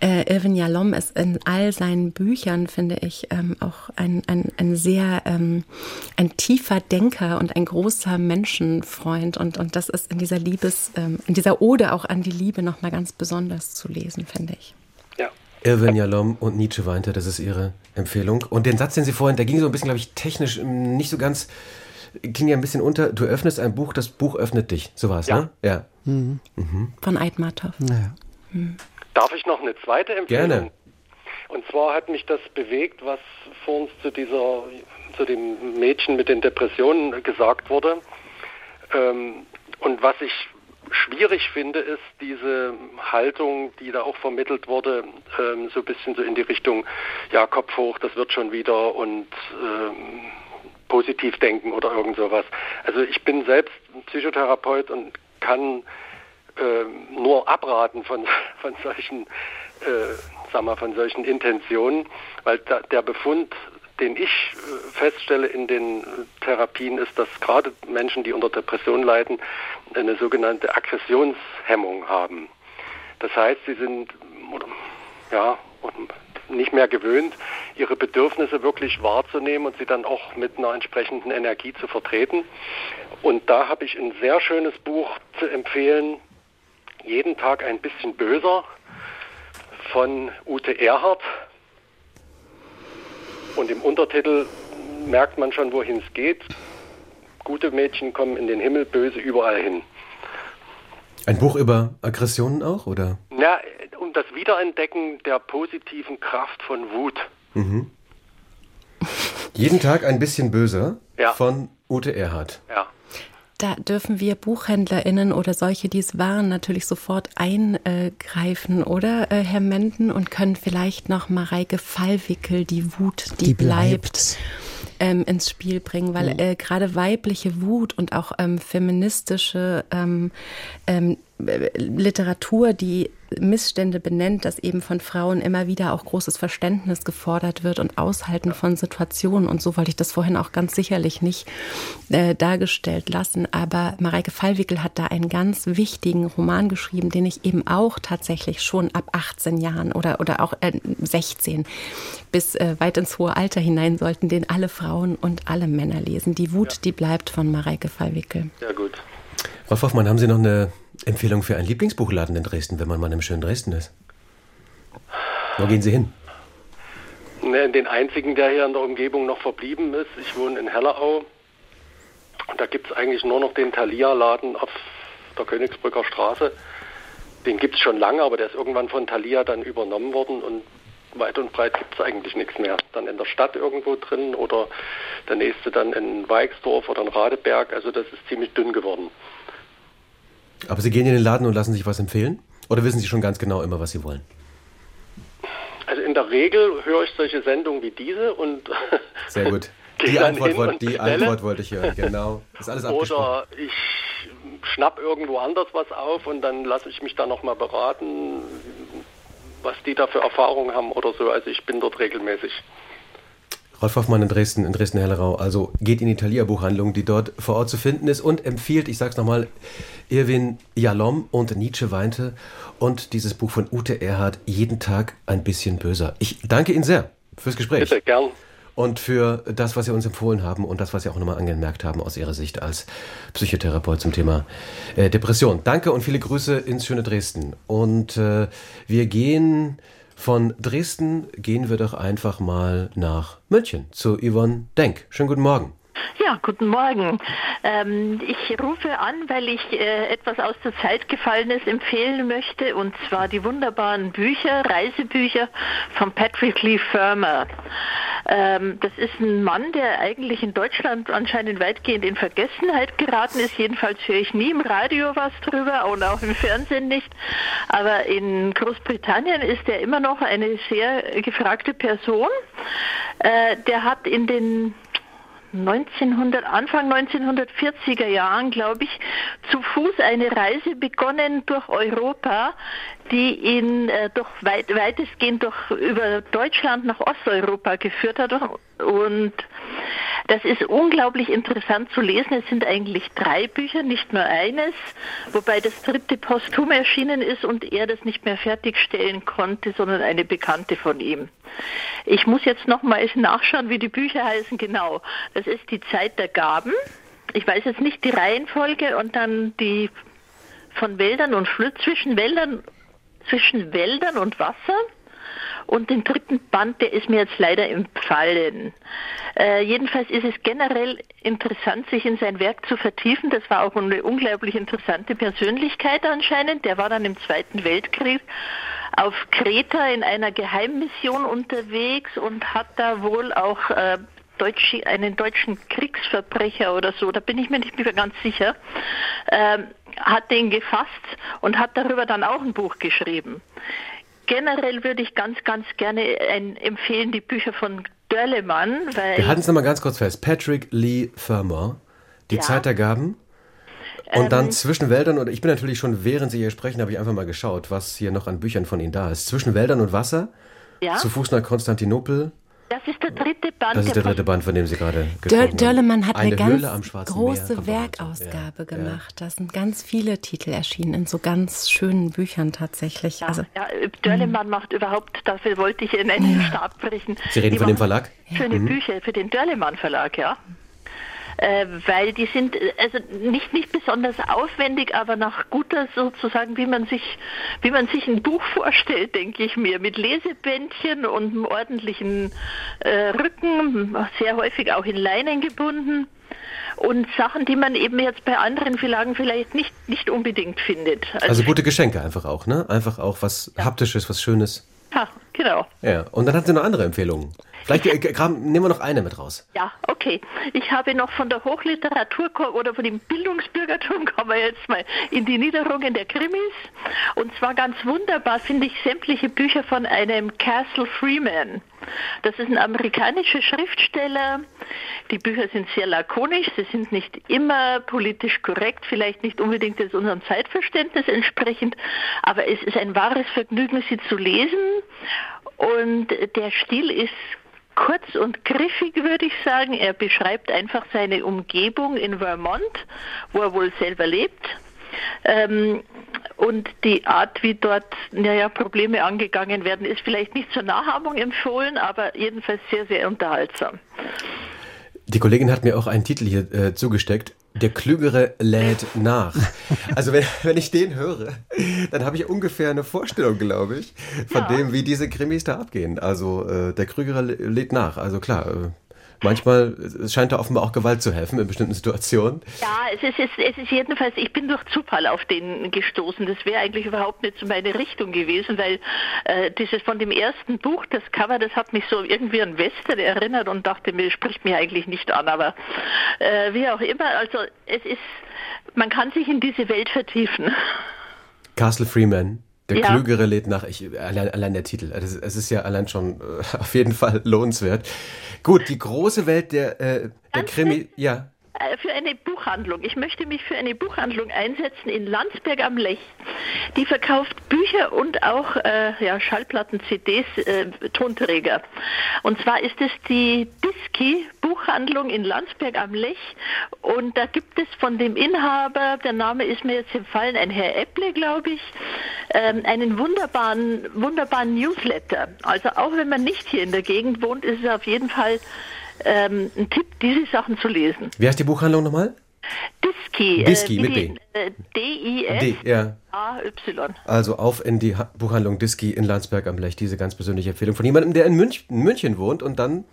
äh, Irvin Yalom ist in all seinen Büchern, finde ich, ähm, auch ein, ein, ein sehr ähm, ein tiefer Denker und ein großer Menschenfreund. Und, und das ist in dieser Liebes, ähm, in dieser Ode auch an die Liebe nochmal ganz besonders zu lesen, finde ich. Ja. Irvin Yalom und Nietzsche weinte, das ist Ihre Empfehlung. Und den Satz, den Sie vorhin, der ging so ein bisschen, glaube ich, technisch nicht so ganz ging ja ein bisschen unter. Du öffnest ein Buch, das Buch öffnet dich. So war es, ja. ne? Ja. Mhm. Mhm. Von Eidmatov. Ja. Mhm. Darf ich noch eine zweite Empfehlung? Gerne. Und zwar hat mich das bewegt, was vor uns zu dieser, zu dem Mädchen mit den Depressionen gesagt wurde. Ähm, und was ich schwierig finde, ist diese Haltung, die da auch vermittelt wurde, ähm, so ein bisschen so in die Richtung, ja, Kopf hoch, das wird schon wieder und ähm, positiv denken oder irgend sowas. Also ich bin selbst Psychotherapeut und kann äh, nur abraten von, von solchen, äh, sag mal, von solchen Intentionen, weil da, der Befund, den ich äh, feststelle in den Therapien, ist, dass gerade Menschen, die unter Depression leiden, eine sogenannte Aggressionshemmung haben. Das heißt, sie sind, ja, nicht mehr gewöhnt, ihre Bedürfnisse wirklich wahrzunehmen und sie dann auch mit einer entsprechenden Energie zu vertreten. Und da habe ich ein sehr schönes Buch zu empfehlen, Jeden Tag ein bisschen böser von Ute Erhardt. Und im Untertitel merkt man schon, wohin es geht. Gute Mädchen kommen in den Himmel, böse überall hin. Ein Buch über Aggressionen auch, oder? Ja, um das Wiederentdecken der positiven Kraft von Wut. Mhm. Jeden Tag ein bisschen böser ja. von Ute Erhardt. Ja. Da dürfen wir BuchhändlerInnen oder solche, die es waren, natürlich sofort eingreifen, oder, äh, Herr Menden? Und können vielleicht noch Mareike Fallwickel, die Wut, die, Die bleibt, bleibt. ähm, ins Spiel bringen, weil Mhm. äh, gerade weibliche Wut und auch ähm, feministische ähm, ähm, äh, Literatur, die Missstände benennt, dass eben von Frauen immer wieder auch großes Verständnis gefordert wird und Aushalten von Situationen. Und so wollte ich das vorhin auch ganz sicherlich nicht äh, dargestellt lassen. Aber Mareike Fallwickel hat da einen ganz wichtigen Roman geschrieben, den ich eben auch tatsächlich schon ab 18 Jahren oder, oder auch äh, 16 bis äh, weit ins hohe Alter hinein sollten, den alle Frauen und alle Männer lesen. Die Wut, die bleibt von Mareike Fallwickel. Sehr gut. Rolf Hoffmann, haben Sie noch eine Empfehlung für einen Lieblingsbuchladen in Dresden, wenn man mal im schönen Dresden ist? Wo gehen Sie hin? Ne, Den einzigen, der hier in der Umgebung noch verblieben ist, ich wohne in Hellerau. Und da gibt es eigentlich nur noch den Thalia-Laden auf der Königsbrücker Straße. Den gibt es schon lange, aber der ist irgendwann von Thalia dann übernommen worden und weit und breit gibt es eigentlich nichts mehr. Dann in der Stadt irgendwo drin oder der nächste dann in Weixdorf oder in Radeberg. Also das ist ziemlich dünn geworden. Aber Sie gehen in den Laden und lassen sich was empfehlen? Oder wissen Sie schon ganz genau immer, was Sie wollen? Also in der Regel höre ich solche Sendungen wie diese und Sehr gut. Die, Antwort, und die. Antwort wollte ich hören, genau. Ist alles. Oder ich schnapp irgendwo anders was auf und dann lasse ich mich da nochmal beraten, was die da für Erfahrungen haben oder so. Also ich bin dort regelmäßig. Rolf Hoffmann in Dresden, in Dresden-Hellerau. Also geht in die Thalia-Buchhandlung, die dort vor Ort zu finden ist und empfiehlt, ich sag's nochmal, Irwin Jalom und Nietzsche weinte und dieses Buch von Ute Erhardt, jeden Tag ein bisschen böser. Ich danke Ihnen sehr fürs Gespräch. Bitte, gern. Und für das, was Sie uns empfohlen haben und das, was Sie auch nochmal angemerkt haben aus Ihrer Sicht als Psychotherapeut zum Thema äh, Depression. Danke und viele Grüße ins schöne Dresden. Und äh, wir gehen Von Dresden gehen wir doch einfach mal nach München zu Yvonne Denk. Schönen guten Morgen. Ja, guten Morgen. Ähm, ich rufe an, weil ich äh, etwas aus der Zeit gefallenes empfehlen möchte, und zwar die wunderbaren Bücher, Reisebücher von Patrick Lee Firmer. Ähm, das ist ein Mann, der eigentlich in Deutschland anscheinend weitgehend in Vergessenheit geraten ist. Jedenfalls höre ich nie im Radio was drüber und auch im Fernsehen nicht. Aber in Großbritannien ist er immer noch eine sehr gefragte Person. Äh, der hat in den 1900, Anfang 1940er Jahren, glaube ich, zu Fuß eine Reise begonnen durch Europa, die ihn äh, doch weit, weitestgehend durch, über Deutschland nach Osteuropa geführt hat. Und das ist unglaublich interessant zu lesen. Es sind eigentlich drei Bücher, nicht nur eines, wobei das dritte posthum erschienen ist und er das nicht mehr fertigstellen konnte, sondern eine Bekannte von ihm. Ich muss jetzt nochmals nachschauen, wie die Bücher heißen genau. Das ist die Zeit der Gaben. Ich weiß jetzt nicht die Reihenfolge und dann die von Wäldern und Flüssen, zwischen Wäldern, zwischen Wäldern und Wasser. Und den dritten Band, der ist mir jetzt leider empfallen. Äh, jedenfalls ist es generell interessant, sich in sein Werk zu vertiefen. Das war auch eine unglaublich interessante Persönlichkeit anscheinend. Der war dann im Zweiten Weltkrieg auf Kreta in einer Geheimmission unterwegs und hat da wohl auch äh, Deutsche, einen deutschen Kriegsverbrecher oder so, da bin ich mir nicht mehr ganz sicher, ähm, hat den gefasst und hat darüber dann auch ein Buch geschrieben. Generell würde ich ganz, ganz gerne ein, empfehlen die Bücher von Dörlemann. Wir halten es nochmal ganz kurz fest. Patrick Lee Firmer, Die ja. Zeit der Gaben. Und dann ähm, zwischen Wäldern und ich bin natürlich schon, während Sie hier sprechen, habe ich einfach mal geschaut, was hier noch an Büchern von Ihnen da ist. Zwischen Wäldern und Wasser, ja? zu Fuß nach Konstantinopel, das ist der dritte Band. Das ist der dritte Band, von dem Sie gerade gesprochen haben. Dörlemann hat eine, eine ganz große Meer, Werkausgabe ja, gemacht. Ja. Da sind ganz viele Titel erschienen, in so ganz schönen Büchern tatsächlich. Ja, also, ja Dörlemann macht überhaupt, dafür wollte ich in einen Stab brechen. Sie reden Die von dem Verlag? Schöne mhm. Bücher für den Dörlemann Verlag, ja äh, weil die sind äh, also nicht nicht besonders aufwendig, aber nach guter sozusagen, wie man sich wie man sich ein Buch vorstellt, denke ich mir, mit Lesebändchen und einem ordentlichen äh, Rücken, sehr häufig auch in Leinen gebunden und Sachen, die man eben jetzt bei anderen Verlagen vielleicht nicht, nicht unbedingt findet. Also, also gute Geschenke einfach auch, ne? Einfach auch was ja. Haptisches, was Schönes. Ja, genau. Ja, und dann hat sie noch andere Empfehlungen. Vielleicht äh, nehmen wir noch eine mit raus. Ja, okay. Ich habe noch von der Hochliteratur oder von dem Bildungsbürgertum kommen wir jetzt mal in die Niederungen der Krimis. Und zwar ganz wunderbar finde ich sämtliche Bücher von einem Castle Freeman. Das ist ein amerikanischer Schriftsteller. Die Bücher sind sehr lakonisch, sie sind nicht immer politisch korrekt, vielleicht nicht unbedingt jetzt unserem Zeitverständnis entsprechend, aber es ist ein wahres Vergnügen, sie zu lesen. Und der Stil ist kurz und griffig, würde ich sagen. Er beschreibt einfach seine Umgebung in Vermont, wo er wohl selber lebt. Ähm, und die Art, wie dort naja, Probleme angegangen werden, ist vielleicht nicht zur Nachahmung empfohlen, aber jedenfalls sehr, sehr unterhaltsam. Die Kollegin hat mir auch einen Titel hier äh, zugesteckt. Der Klügere lädt nach. Also wenn, wenn ich den höre, dann habe ich ungefähr eine Vorstellung, glaube ich, von ja. dem, wie diese Krimis da abgehen. Also äh, der Klügere lädt nach. Also klar, äh, manchmal es scheint da offenbar auch Gewalt zu helfen in bestimmten Situationen. Ja, es ist, es ist jedenfalls, ich bin durch Zufall auf den gestoßen. Das wäre eigentlich überhaupt nicht so meine Richtung gewesen, weil äh, dieses von dem ersten Buch, das Cover, das hat mich so irgendwie an Western erinnert und dachte mir, spricht mir eigentlich nicht an. Aber äh, wie auch immer, also es ist, man kann sich in diese Welt vertiefen. Castle Freeman. Der ja. Klügere lädt nach. Ich, allein, allein der Titel. Es ist ja allein schon äh, auf jeden Fall lohnenswert. Gut, die große Welt der, äh, der Krimi. Ja. Äh, für eine Buchhandlung. Ich möchte mich für eine Buchhandlung einsetzen in Landsberg am Lech. Die verkauft Bücher und auch äh, ja, Schallplatten, CDs, äh, Tonträger. Und zwar ist es die Diski Buchhandlung in Landsberg am Lech. Und da gibt es von dem Inhaber, der Name ist mir jetzt empfallen, ein Herr Epple, glaube ich, ähm, einen wunderbaren, wunderbaren Newsletter. Also auch wenn man nicht hier in der Gegend wohnt, ist es auf jeden Fall ähm, ein Tipp, diese Sachen zu lesen. Wie heißt die Buchhandlung nochmal? Diski. Diski, äh, mit B. D-I-S-A-Y. Also auf in die Buchhandlung Diski in Landsberg am Lech. Diese ganz persönliche Empfehlung von jemandem, der in München, in München wohnt und dann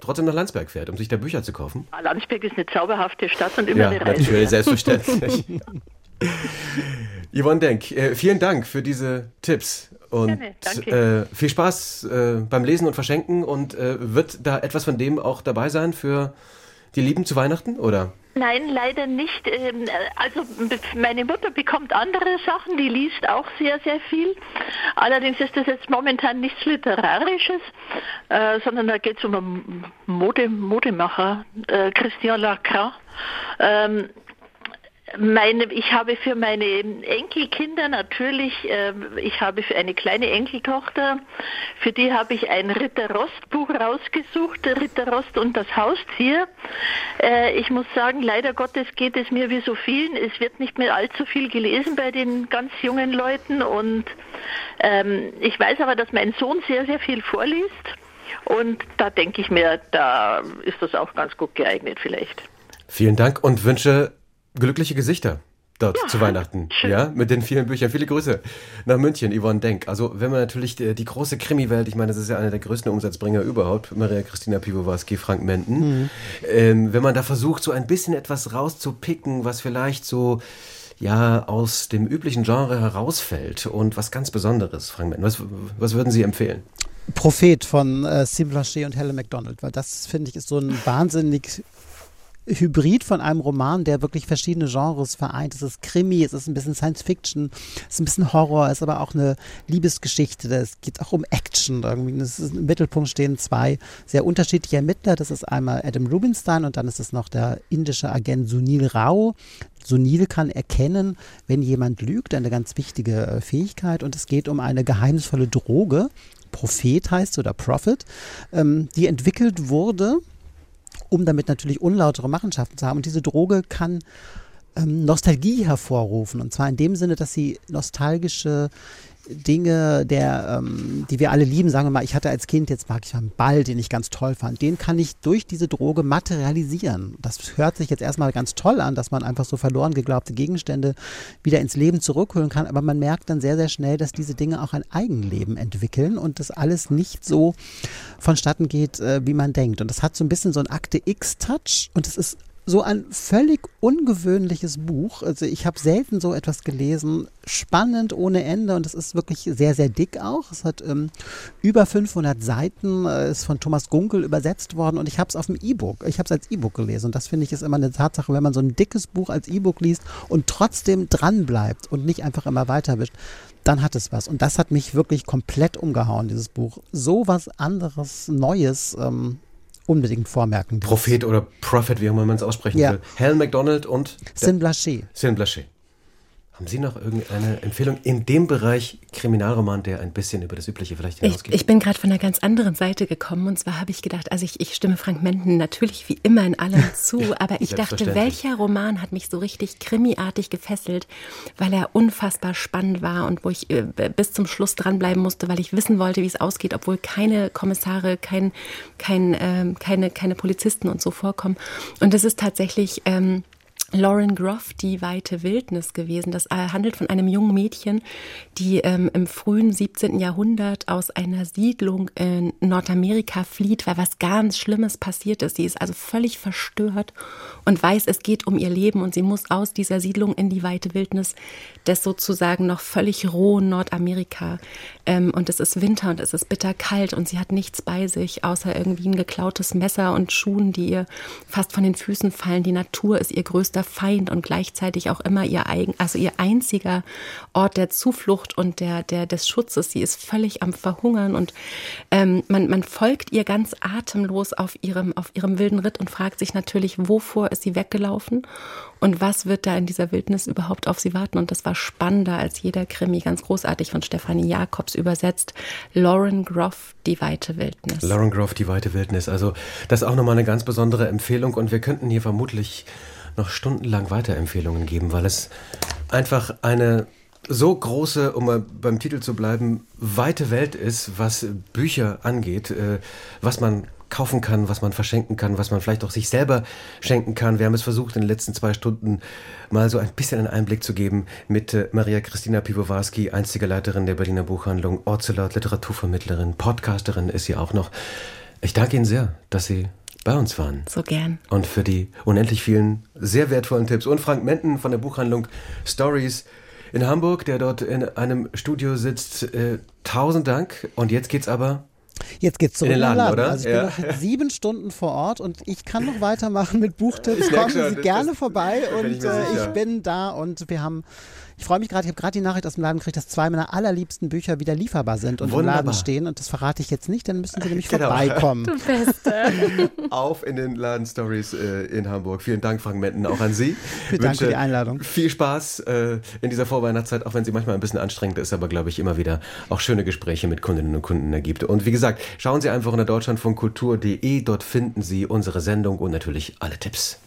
trotzdem nach Landsberg fährt, um sich da Bücher zu kaufen. Ah, Landsberg ist eine zauberhafte Stadt und immer ja, eine Reise. Natürlich, selbstverständlich. Yvonne Denk, äh, vielen Dank für diese Tipps. Und Gerne, äh, viel Spaß äh, beim Lesen und Verschenken. Und äh, wird da etwas von dem auch dabei sein für die Lieben zu Weihnachten, oder? Nein, leider nicht. Ähm, also meine Mutter bekommt andere Sachen, die liest auch sehr, sehr viel. Allerdings ist das jetzt momentan nichts Literarisches, äh, sondern da geht es um einen Mode, Modemacher, äh, Christian Lacroix. Ähm, meine, ich habe für meine Enkelkinder natürlich, äh, ich habe für eine kleine Enkeltochter, für die habe ich ein Ritter Rost Buch rausgesucht, Ritter Rost und das Haustier. Äh, ich muss sagen, leider Gottes geht es mir wie so vielen. Es wird nicht mehr allzu viel gelesen bei den ganz jungen Leuten und ähm, ich weiß aber, dass mein Sohn sehr, sehr viel vorliest und da denke ich mir, da ist das auch ganz gut geeignet vielleicht. Vielen Dank und wünsche glückliche Gesichter dort ja, zu Weihnachten. Schön. Ja, mit den vielen Büchern. Viele Grüße nach München, Yvonne Denk. Also, wenn man natürlich die, die große Krimi-Welt, ich meine, das ist ja einer der größten Umsatzbringer überhaupt, Maria Christina Piwowarski, Frank Menden. Mhm. Ähm, wenn man da versucht, so ein bisschen etwas rauszupicken, was vielleicht so ja aus dem üblichen Genre herausfällt und was ganz Besonderes, Frank Menden, was, was würden Sie empfehlen? Prophet von äh, Sim Blanchet und Helen MacDonald, weil das, finde ich, ist so ein wahnsinnig Hybrid von einem Roman, der wirklich verschiedene Genres vereint. Es ist Krimi, es ist ein bisschen Science Fiction, es ist ein bisschen Horror, es ist aber auch eine Liebesgeschichte. Es geht auch um Action. Irgendwie. Ist, Im Mittelpunkt stehen zwei sehr unterschiedliche Ermittler. Das ist einmal Adam Rubinstein und dann ist es noch der indische Agent Sunil Rao. Sunil kann erkennen, wenn jemand lügt, eine ganz wichtige äh, Fähigkeit. Und es geht um eine geheimnisvolle Droge. Prophet heißt oder Prophet, ähm, die entwickelt wurde um damit natürlich unlautere Machenschaften zu haben. Und diese Droge kann ähm, Nostalgie hervorrufen. Und zwar in dem Sinne, dass sie nostalgische Dinge, der, ähm, die wir alle lieben, sagen wir mal, ich hatte als Kind, jetzt mag ich einen Ball, den ich ganz toll fand, den kann ich durch diese Droge materialisieren. Das hört sich jetzt erstmal ganz toll an, dass man einfach so verloren geglaubte Gegenstände wieder ins Leben zurückholen kann, aber man merkt dann sehr, sehr schnell, dass diese Dinge auch ein Eigenleben entwickeln und das alles nicht so vonstatten geht, äh, wie man denkt. Und das hat so ein bisschen so ein Akte X-Touch und es ist so ein völlig ungewöhnliches Buch. Also ich habe selten so etwas gelesen. Spannend ohne Ende und es ist wirklich sehr, sehr dick auch. Es hat ähm, über 500 Seiten, äh, ist von Thomas Gunkel übersetzt worden und ich habe es auf dem E-Book. Ich habe es als E-Book gelesen und das finde ich ist immer eine Tatsache, wenn man so ein dickes Buch als E-Book liest und trotzdem dran bleibt und nicht einfach immer weiterwischt, dann hat es was. Und das hat mich wirklich komplett umgehauen, dieses Buch. So was anderes, Neues. Ähm, unbedingt vormerken. Prophet oder Prophet, wie auch immer man es aussprechen ja. will. Helen McDonald und Sin Blaché. Sin Blaché. Haben Sie noch irgendeine Empfehlung in dem Bereich Kriminalroman, der ein bisschen über das Übliche vielleicht hinausgeht? Ich, ich bin gerade von einer ganz anderen Seite gekommen und zwar habe ich gedacht, also ich, ich stimme Frank Menden natürlich wie immer in allem zu, aber ich dachte, welcher Roman hat mich so richtig krimiartig gefesselt, weil er unfassbar spannend war und wo ich äh, bis zum Schluss dranbleiben musste, weil ich wissen wollte, wie es ausgeht, obwohl keine Kommissare, kein, kein, äh, keine, keine Polizisten und so vorkommen. Und das ist tatsächlich... Ähm, Lauren Groff, Die weite Wildnis gewesen. Das äh, handelt von einem jungen Mädchen, die ähm, im frühen 17. Jahrhundert aus einer Siedlung in Nordamerika flieht, weil was ganz Schlimmes passiert ist. Sie ist also völlig verstört und weiß, es geht um ihr Leben und sie muss aus dieser Siedlung in die weite Wildnis des sozusagen noch völlig rohen Nordamerika. Ähm, und es ist Winter und es ist bitterkalt und sie hat nichts bei sich, außer irgendwie ein geklautes Messer und Schuhen, die ihr fast von den Füßen fallen. Die Natur ist ihr größter Feind und gleichzeitig auch immer ihr eigen, also ihr einziger Ort der Zuflucht und der, der des Schutzes. Sie ist völlig am Verhungern und ähm, man, man folgt ihr ganz atemlos auf ihrem, auf ihrem wilden Ritt und fragt sich natürlich, wovor ist sie weggelaufen und was wird da in dieser Wildnis überhaupt auf sie warten? Und das war spannender als jeder Krimi, ganz großartig von Stefanie Jakobs übersetzt. Lauren Groff, Die weite Wildnis. Lauren Groff, Die weite Wildnis. Also das ist auch nochmal eine ganz besondere Empfehlung und wir könnten hier vermutlich noch stundenlang Weiterempfehlungen geben, weil es einfach eine so große, um mal beim Titel zu bleiben, weite Welt ist, was Bücher angeht, äh, was man kaufen kann, was man verschenken kann, was man vielleicht auch sich selber schenken kann. Wir haben es versucht, in den letzten zwei Stunden mal so ein bisschen einen Einblick zu geben mit äh, Maria Christina Piwowarski, einstige Leiterin der Berliner Buchhandlung, Orzelot, Literaturvermittlerin, Podcasterin ist sie auch noch. Ich danke Ihnen sehr, dass Sie bei uns waren. So gern. Und für die unendlich vielen sehr wertvollen Tipps. Und Frank Menten von der Buchhandlung Stories in Hamburg, der dort in einem Studio sitzt. Äh, tausend Dank. Und jetzt geht's aber Jetzt geht's zurück in den Laden, Laden. oder? Also ich Ja. bin noch sieben Stunden vor Ort und ich kann noch weitermachen mit Buchtipps. Ich Kommen Sie gerne vorbei ich und mir äh, ich bin da und wir haben. Ich freue mich gerade, ich habe gerade die Nachricht aus dem Laden gekriegt, dass zwei meiner allerliebsten Bücher wieder lieferbar sind und im Wunderbar. Laden stehen. Und das verrate ich jetzt nicht, dann müssen Sie nämlich Genau. vorbeikommen. Du Beste. auf in den Laden Stories äh, in Hamburg. Vielen Dank, Frank Menten, auch an Sie. Vielen Dank für die Einladung. Viel Spaß äh, in dieser Vorweihnachtszeit, auch wenn sie manchmal ein bisschen anstrengend ist, aber glaube ich immer wieder auch schöne Gespräche mit Kundinnen und Kunden ergibt. Und wie gesagt, schauen Sie einfach unter deutschlandfunkkultur.de, dort finden Sie unsere Sendung und natürlich alle Tipps.